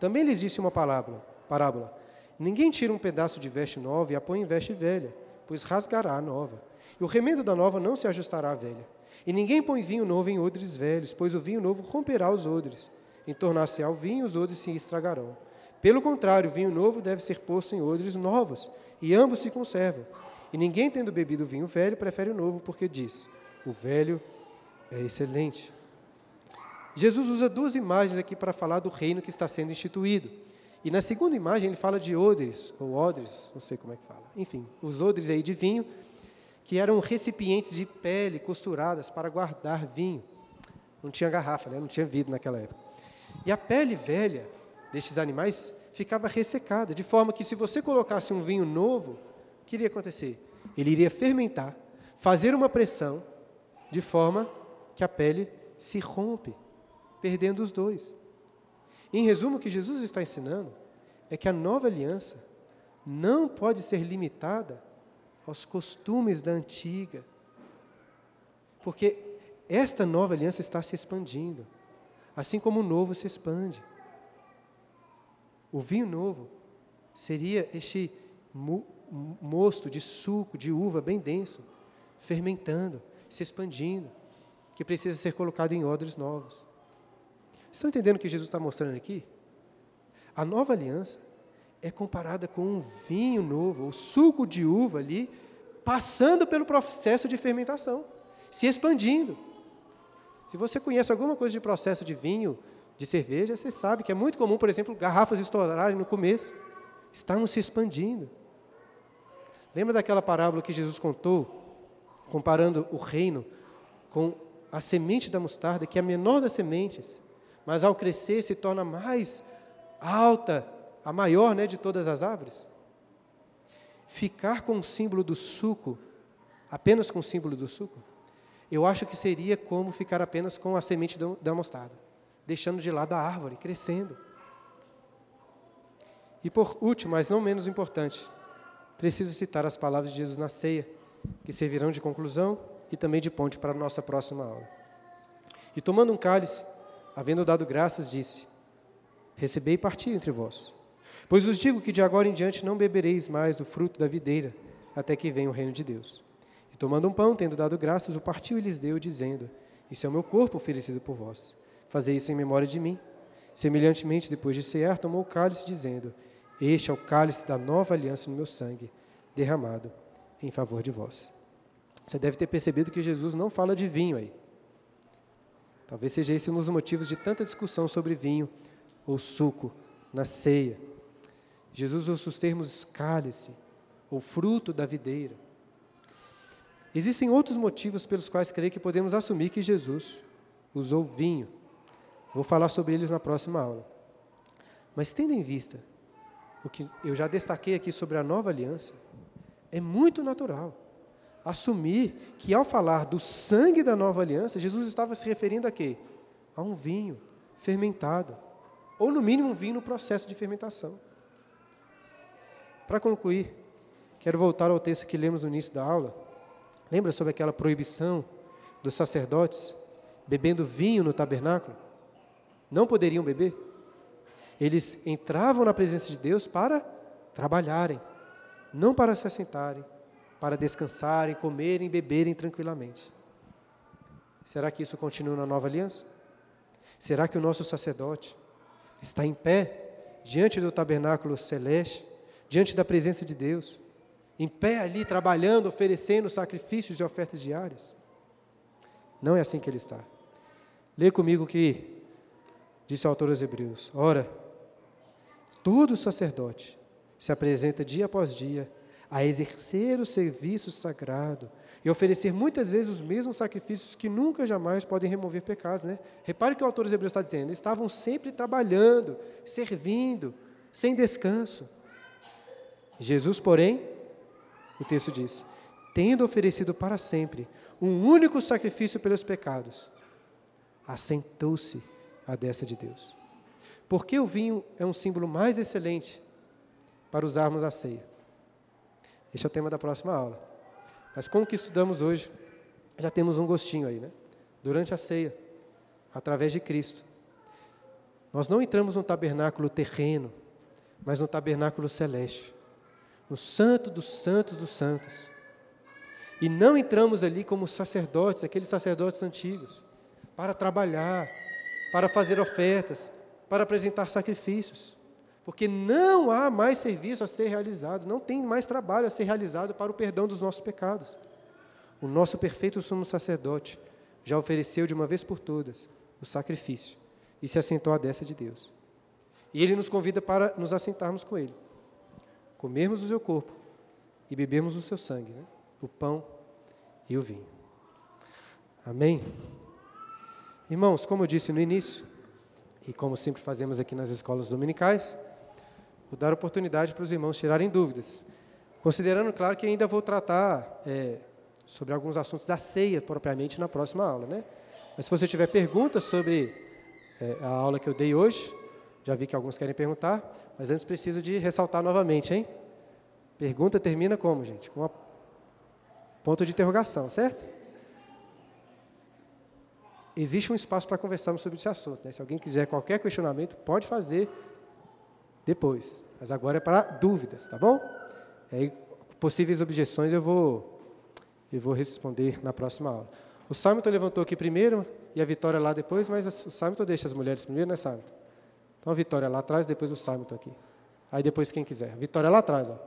também lhes disse uma parábola, parábola, ninguém tira um pedaço de veste nova e a põe em veste velha, pois rasgará a nova. E o remendo da nova não se ajustará à velha. E ninguém põe vinho novo em odres velhos, pois o vinho novo romperá os odres. Em tornar-se ao vinho, os odres se estragarão. Pelo contrário, o vinho novo deve ser posto em odres novos, e ambos se conservam. E ninguém, tendo bebido vinho velho, prefere o novo, porque diz: o velho é excelente. Jesus usa duas imagens aqui para falar do reino que está sendo instituído. E na segunda imagem ele fala de odres, ou odres, não sei como é que fala. Enfim, os odres aí de vinho, que eram recipientes de pele costuradas para guardar vinho. Não tinha garrafa, né? não tinha vidro naquela época. E a pele velha destes animais ficava ressecada, de forma que se você colocasse um vinho novo, o que iria acontecer? Ele iria fermentar, fazer uma pressão, de forma que a pele se rompe, perdendo os dois. Em resumo, o que Jesus está ensinando é que a nova aliança não pode ser limitada aos costumes da antiga, porque esta nova aliança está se expandindo, assim como o novo se expande. O vinho novo seria este mosto de suco de uva bem denso, fermentando, se expandindo, que precisa ser colocado em odres novos. Estão entendendo o que Jesus está mostrando aqui? A nova aliança é comparada com um vinho novo, o suco de uva ali, passando pelo processo de fermentação, se expandindo. Se você conhece alguma coisa de processo de vinho, de cerveja, você sabe que é muito comum, por exemplo, garrafas estourarem no começo. Estavam se expandindo. Lembra daquela parábola que Jesus contou, comparando o reino com a semente da mostarda, que é a menor das sementes, mas ao crescer se torna mais alta, a maior né, de todas as árvores? Ficar com o símbolo do suco, apenas com o símbolo do suco, eu acho que seria como ficar apenas com a semente da mostarda deixando de lado a árvore, crescendo. E por último, mas não menos importante, preciso citar as palavras de Jesus na ceia, que servirão de conclusão e também de ponte para a nossa próxima aula. E tomando um cálice, havendo dado graças, disse: Recebei e parti entre vós. Pois os digo que de agora em diante não bebereis mais do fruto da videira, até que venha o reino de Deus. E tomando um pão, tendo dado graças, o partiu e lhes deu, dizendo: Isso é o meu corpo oferecido por vós. Fazer isso em memória de mim. Semelhantemente, depois de cear, tomou o cálice, dizendo: Este é o cálice da nova aliança no meu sangue, derramado em favor de vós. Você deve ter percebido que Jesus não fala de vinho aí. Talvez seja esse um dos motivos de tanta discussão sobre vinho ou suco na ceia. Jesus usa os termos cálice ou fruto da videira. Existem outros motivos pelos quais creio que podemos assumir que Jesus usou vinho Vou falar sobre eles na próxima aula. Mas tendo em vista o que eu já destaquei aqui sobre a nova aliança, é muito natural assumir que ao falar do sangue da nova aliança, Jesus estava se referindo a quê? A um vinho fermentado, ou no mínimo um vinho no processo de fermentação. Para concluir, quero voltar ao texto que lemos no início da aula. Lembra sobre aquela proibição dos sacerdotes bebendo vinho no tabernáculo? não poderiam beber. Eles entravam na presença de Deus para trabalharem, não para se assentarem, para descansarem, comerem, beberem tranquilamente. Será que isso continua na nova aliança? Será que o nosso sacerdote está em pé diante do tabernáculo celeste, diante da presença de Deus, em pé ali trabalhando, oferecendo sacrifícios e ofertas diárias? Não é assim que ele está. Lê comigo que Disse o autor aos Hebreus: Ora, todo sacerdote se apresenta dia após dia a exercer o serviço sagrado e oferecer muitas vezes os mesmos sacrifícios que nunca jamais podem remover pecados. Né? Repare que o autor dos Hebreus está dizendo: eles estavam sempre trabalhando, servindo, sem descanso. Jesus, porém, o texto diz: tendo oferecido para sempre um único sacrifício pelos pecados, assentou-se à destra de Deus. Porque o vinho é um símbolo mais excelente para usarmos a ceia? Este é o tema da próxima aula. Mas com o que estudamos hoje, já temos um gostinho aí, né? Durante a ceia, através de Cristo. Nós não entramos no tabernáculo terreno, mas no tabernáculo celeste, no santo dos santos dos santos. E não entramos ali como sacerdotes, aqueles sacerdotes antigos, para trabalhar, para fazer ofertas, para apresentar sacrifícios. Porque não há mais serviço a ser realizado, não tem mais trabalho a ser realizado para o perdão dos nossos pecados. O nosso perfeito sumo sacerdote já ofereceu de uma vez por todas o sacrifício e se assentou à destra de Deus. E ele nos convida para nos assentarmos com ele, comermos o seu corpo e bebermos o seu sangue, né? o pão e o vinho. Amém? Irmãos, como eu disse no início, e como sempre fazemos aqui nas escolas dominicais, vou dar oportunidade para os irmãos tirarem dúvidas. Considerando, claro, que ainda vou tratar é, sobre alguns assuntos da ceia propriamente na próxima aula, né? Mas se você tiver perguntas sobre é, a aula que eu dei hoje, já vi que alguns querem perguntar, mas antes preciso de ressaltar novamente, hein? Pergunta termina como, gente? Com uma ponto de interrogação, certo? existe um espaço para conversarmos sobre esse assunto. Né? Se alguém quiser qualquer questionamento, pode fazer depois. Mas agora é para dúvidas, tá bom? Aí, possíveis objeções eu vou, eu vou responder na próxima aula. O Simon levantou aqui primeiro e a Vitória lá depois, mas o Simon deixa as mulheres primeiro, né, Simon? Então a Vitória lá atrás, depois o Simon aqui. Aí depois quem quiser. Vitória lá atrás, ó.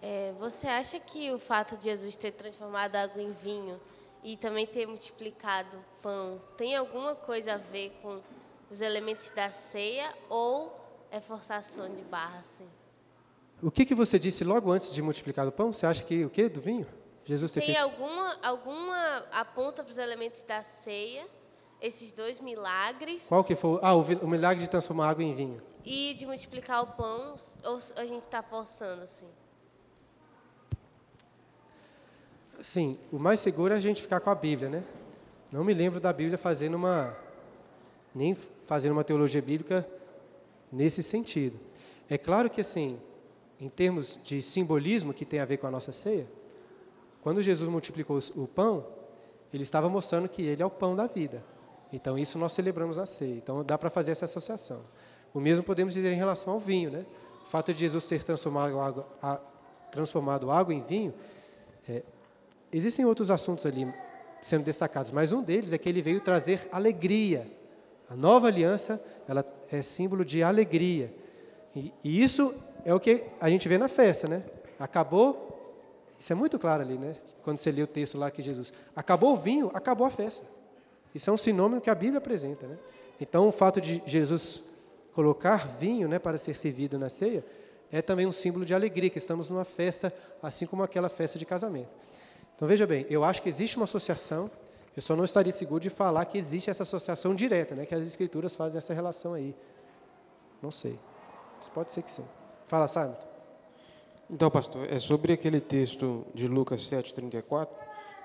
É, você acha que o fato de Jesus ter transformado água em vinho e também ter multiplicado pão tem alguma coisa a ver com os elementos da ceia ou é forçação de barra? Assim? O que, que você disse logo antes de multiplicar o pão? Você acha que o que do vinho? Jesus tem feito... alguma alguma aponta para os elementos da ceia? Esses dois milagres. Qual que foi? Ah, o, o milagre de transformar água em vinho. E de multiplicar o pão, ou a gente está forçando assim? Sim, o mais seguro é a gente ficar com a Bíblia, né? Não me lembro da Bíblia fazendo uma nem fazendo uma teologia bíblica nesse sentido. É claro que assim, em termos de simbolismo que tem a ver com a nossa ceia, quando Jesus multiplicou o pão, ele estava mostrando que ele é o pão da vida. Então isso nós celebramos a ceia. Então dá para fazer essa associação. O mesmo podemos dizer em relação ao vinho, né? O fato de Jesus ter transformado água, a, transformado água em vinho é, Existem outros assuntos ali sendo destacados, mas um deles é que ele veio trazer alegria. A nova aliança, ela é símbolo de alegria. E, e isso é o que a gente vê na festa, né? Acabou, isso é muito claro ali, né? Quando você lê o texto lá que Jesus, acabou o vinho, acabou a festa. Isso é um sinônimo que a Bíblia apresenta, né? Então, o fato de Jesus colocar vinho, né, para ser servido na ceia, é também um símbolo de alegria, que estamos numa festa, assim como aquela festa de casamento. Então veja bem, eu acho que existe uma associação, eu só não estaria seguro de falar que existe essa associação direta, né, que as escrituras fazem essa relação aí. Não sei. Mas pode ser que sim. Fala, Simon. Então, pastor, é sobre aquele texto de Lucas 7,34,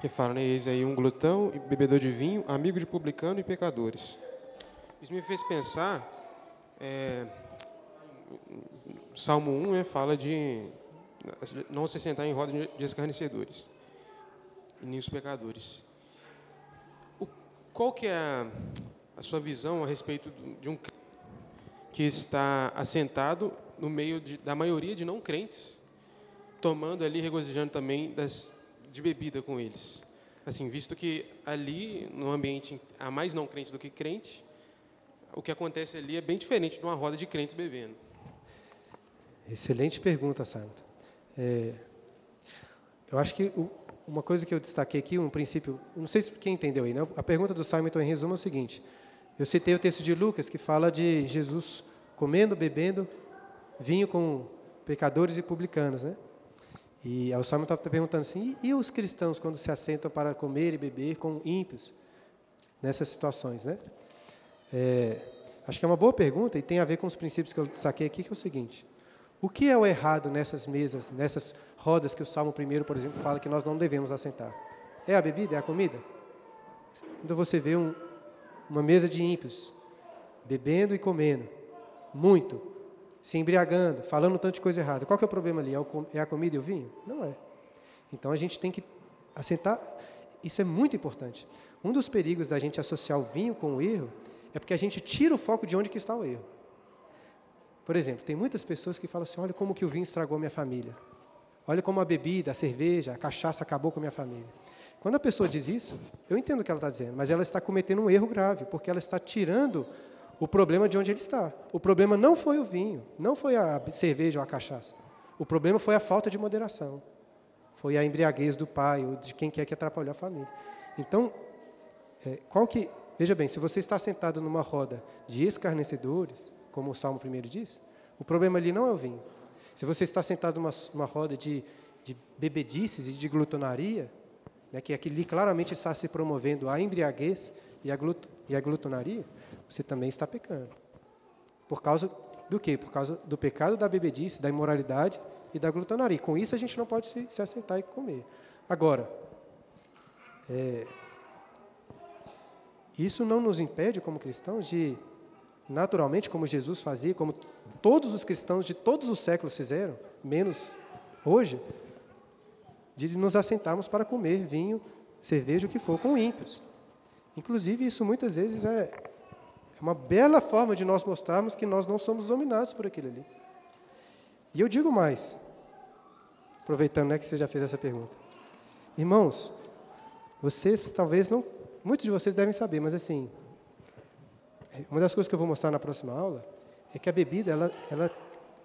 que fala, né, eis aí um glutão e bebedor de vinho, amigo de publicano e pecadores. Isso me fez pensar, é, Salmo 1 né, fala de não se sentar em roda de escarnecedores e nem os pecadores. O, qual que é a, a sua visão a respeito de um que está assentado no meio de, da maioria de não crentes, tomando ali, regozijando também das, de bebida com eles? Assim, visto que ali, no ambiente, há mais não crente do que crente, o que acontece ali é bem diferente de uma roda de crentes bebendo. Excelente pergunta, Santo. É, eu acho que o, uma coisa que eu destaquei aqui, um princípio, não sei se quem entendeu aí, né? A pergunta do Simon, em resumo, é o seguinte: eu citei o texto de Lucas que fala de Jesus comendo, bebendo vinho com pecadores e publicanos, né? E o Simon está perguntando assim, e, e, os cristãos quando se assentam para comer e beber com ímpios nessas situações, né? É, acho que é uma boa pergunta e tem a ver com os princípios que eu saquei aqui, que é o seguinte: o que é o errado nessas mesas, nessas rodas que o Salmo 1, por exemplo, fala que nós não devemos assentar? É a bebida? É a comida? Quando você vê um, uma mesa de ímpios, bebendo e comendo, muito, se embriagando, falando um tanto de coisa errada, qual que é o problema ali? É, é a comida e o vinho? Não é. Então a gente tem que assentar, isso é muito importante. Um dos perigos da gente associar o vinho com o erro é porque a gente tira o foco de onde que está o erro. Por exemplo, tem muitas pessoas que falam assim: olha como que o vinho estragou minha família. Olha como a bebida, a cerveja, a cachaça acabou com a minha família. Quando a pessoa diz isso, eu entendo o que ela está dizendo, mas ela está cometendo um erro grave, porque ela está tirando o problema de onde ele está. O problema não foi o vinho, não foi a cerveja ou a cachaça. O problema foi a falta de moderação. Foi a embriaguez do pai ou de quem quer que atrapalhou a família. Então, é, qual que. Veja bem, se você está sentado numa roda de escarnecedores, como o Salmo 1 diz, o problema ali não é o vinho. Se você está sentado numa, roda de, de bebedices e de glutonaria, né, que aqui claramente está se promovendo a embriaguez e a, glut, e a glutonaria, você também está pecando. Por causa do quê? Por causa do pecado da bebedice, da imoralidade e da glutonaria. Com isso a gente não pode se, se assentar e comer. Agora, é, isso não nos impede, como cristãos, de, naturalmente, como Jesus fazia, como todos os cristãos de todos os séculos fizeram, menos hoje, de nos assentarmos para comer vinho, cerveja, o que for, com ímpios. Inclusive, isso muitas vezes é uma bela forma de nós mostrarmos que nós não somos dominados por aquilo ali. E eu digo mais, aproveitando né, que você já fez essa pergunta. Irmãos, vocês talvez não muitos de vocês devem saber, mas assim, uma das coisas que eu vou mostrar na próxima aula é que a bebida ela, ela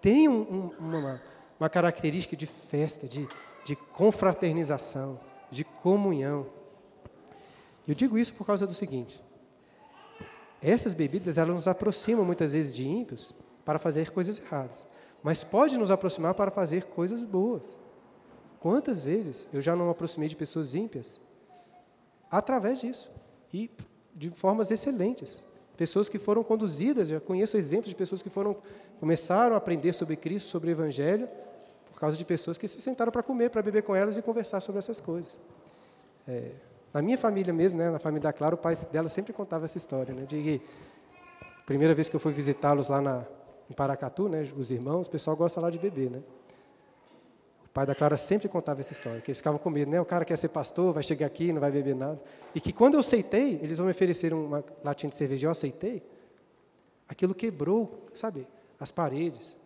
tem um, um, uma, uma característica de festa, de, de confraternização, de comunhão. Eu digo isso por causa do seguinte: essas bebidas elas nos aproximam muitas vezes de ímpios para fazer coisas erradas, mas pode nos aproximar para fazer coisas boas. Quantas vezes eu já não me aproximei de pessoas ímpias através disso. E de formas excelentes. Pessoas que foram conduzidas, já conheço exemplos de pessoas que foram começaram a aprender sobre Cristo, sobre o Evangelho, por causa de pessoas que se sentaram para comer, para beber com elas e conversar sobre essas coisas. É, na minha família mesmo, né, na família da Clara, o pai dela sempre contava essa história, né, de primeira vez que eu fui visitá-los lá na, em Paracatu, né, os irmãos, o pessoal gosta lá de beber, né? O pai da Clara sempre contava essa história, que eles ficavam com medo, né? O cara quer ser pastor, vai chegar aqui, não vai beber nada. E que quando eu aceitei, eles vão me oferecer uma latinha de cerveja, eu aceitei, aquilo quebrou, sabe, as paredes.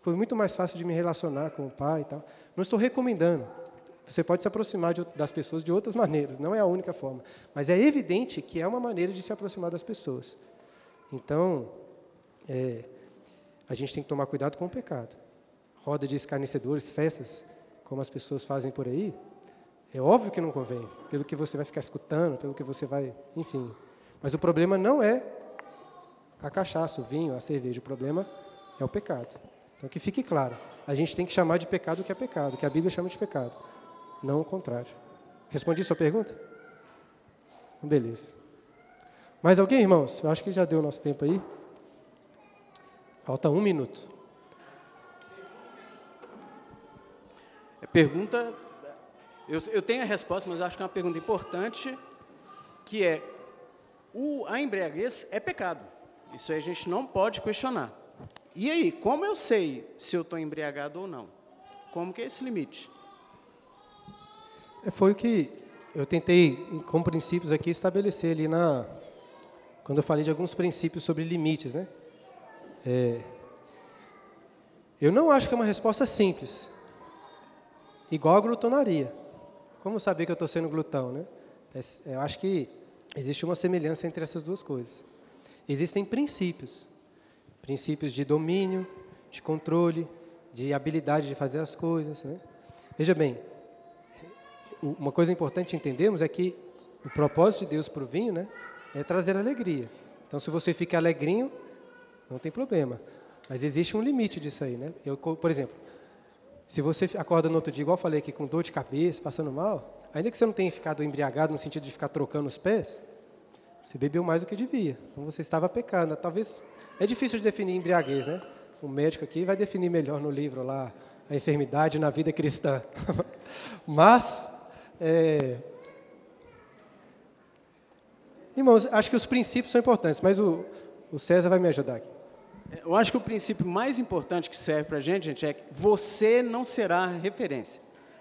Foi muito mais fácil de me relacionar com o pai e tal. Não estou recomendando. Você pode se aproximar de, das pessoas de outras maneiras, não é a única forma. Mas é evidente que é uma maneira de se aproximar das pessoas. Então, é, a gente tem que tomar cuidado com o pecado roda de escarnecedores, festas, como as pessoas fazem por aí, é óbvio que não convém, pelo que você vai ficar escutando, pelo que você vai, enfim. Mas o problema não é a cachaça, o vinho, a cerveja, o problema é o pecado. Então que fique claro, a gente tem que chamar de pecado o que é pecado, o que a Bíblia chama de pecado, não o contrário. Respondi sua pergunta? Beleza. Mais alguém, irmãos? Eu acho que já deu o nosso tempo aí. Falta um minuto. Pergunta, eu, eu tenho a resposta, mas acho que é uma pergunta importante, que é, o, a embriaguez é pecado. Isso aí a gente não pode questionar. E aí, como eu sei se eu estou embriagado ou não? Como que é esse limite? É, foi o que eu tentei, com princípios aqui, estabelecer ali na... Quando eu falei de alguns princípios sobre limites, né? É, eu não acho que é uma resposta simples. Igual a glutonaria. Como saber que eu estou sendo glutão, né? É, eu acho que existe uma semelhança entre essas duas coisas. Existem princípios. Princípios de domínio, de controle, de habilidade de fazer as coisas. Né? Veja bem, uma coisa importante entendermos é que o propósito de Deus para o vinho né, é trazer alegria. Então, se você fica alegrinho, não tem problema. Mas existe um limite disso aí, né? Eu, por exemplo, se você acorda no outro dia, igual eu falei aqui, com dor de cabeça, passando mal, ainda que você não tenha ficado embriagado no sentido de ficar trocando os pés, você bebeu mais do que devia. Então você estava pecando. Talvez é difícil de definir embriaguez, né? O médico aqui vai definir melhor no livro lá a enfermidade na vida cristã. Mas é... Irmãos, acho que os princípios são importantes, mas o, o César vai me ajudar aqui. Eu acho que o princípio mais importante que serve para a gente, gente, é que você não será referência.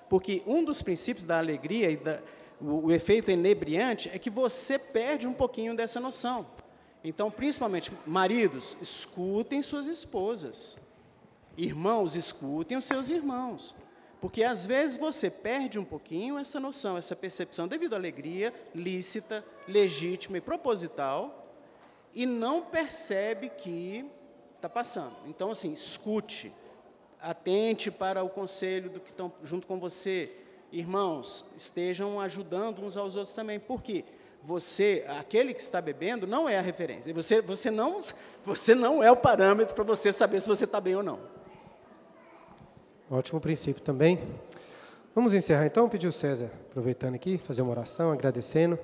Porque um dos princípios da alegria e da, o, o efeito enebriante é que você perde um pouquinho dessa noção. Então, principalmente, maridos, escutem suas esposas. Irmãos, escutem os seus irmãos. Porque às vezes você perde um pouquinho essa noção, essa percepção, devido à alegria lícita, legítima e proposital, e não percebe que está passando. Então, assim, escute, atente para o conselho do que estão junto com você. Irmãos, estejam ajudando uns aos outros também. Por quê? Você, aquele que está bebendo, não é a referência. Você, você, não, você não é o parâmetro para você saber se você está bem ou não. Ótimo princípio também. Vamos encerrar então, pedir o César, aproveitando aqui, fazer uma oração, agradecendo.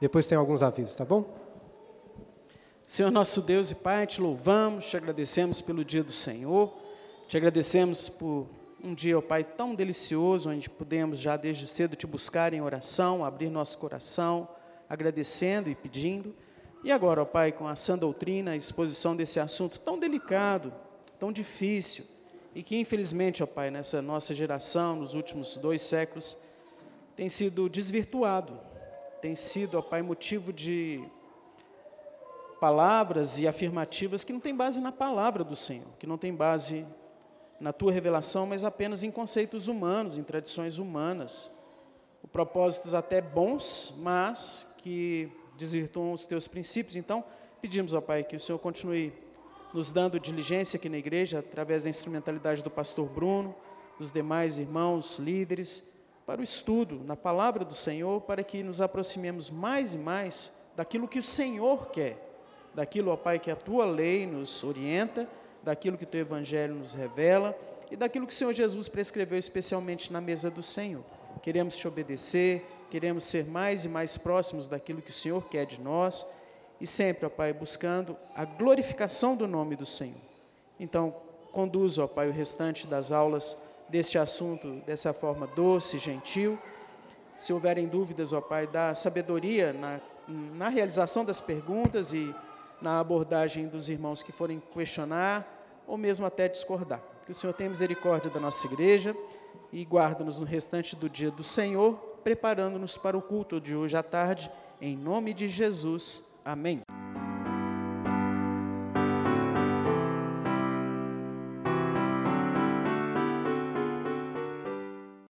Depois tem alguns avisos, tá bom? Senhor nosso Deus e Pai, te louvamos, te agradecemos pelo dia do Senhor, te agradecemos por um dia, ó Pai, tão delicioso, onde pudemos já desde cedo te buscar em oração, abrir nosso coração, agradecendo e pedindo. E agora, ó Pai, com a sã doutrina, a exposição desse assunto tão delicado, tão difícil, e que infelizmente, ó Pai, nessa nossa geração, nos últimos dois séculos, tem sido desvirtuado, tem sido, ó Pai, motivo de palavras e afirmativas que não têm base na palavra do Senhor, que não têm base na tua revelação, mas apenas em conceitos humanos, em tradições humanas. Propósitos até bons, mas que desvirtuam os teus princípios. Então, pedimos ao Pai que o Senhor continue nos dando diligência aqui na igreja, através da instrumentalidade do pastor Bruno, dos demais irmãos, líderes, para o estudo na palavra do Senhor, para que nos aproximemos mais e mais daquilo que o Senhor quer daquilo, ó Pai, que a tua lei nos orienta, daquilo que o teu evangelho nos revela e daquilo que o Senhor Jesus prescreveu especialmente na mesa do Senhor. Queremos te obedecer, queremos ser mais e mais próximos daquilo que o Senhor quer de nós e sempre, ó Pai, buscando a glorificação do nome do Senhor. Então, conduza, ó Pai, o restante das aulas deste assunto dessa forma doce, gentil. Se houverem dúvidas, ó Pai, dá sabedoria na, na realização das perguntas e na abordagem dos irmãos que forem questionar ou mesmo até discordar. Que o Senhor tenha misericórdia da nossa igreja e guarda-nos no restante do dia do Senhor, preparando-nos para o culto de hoje à tarde, em nome de Jesus. Amém.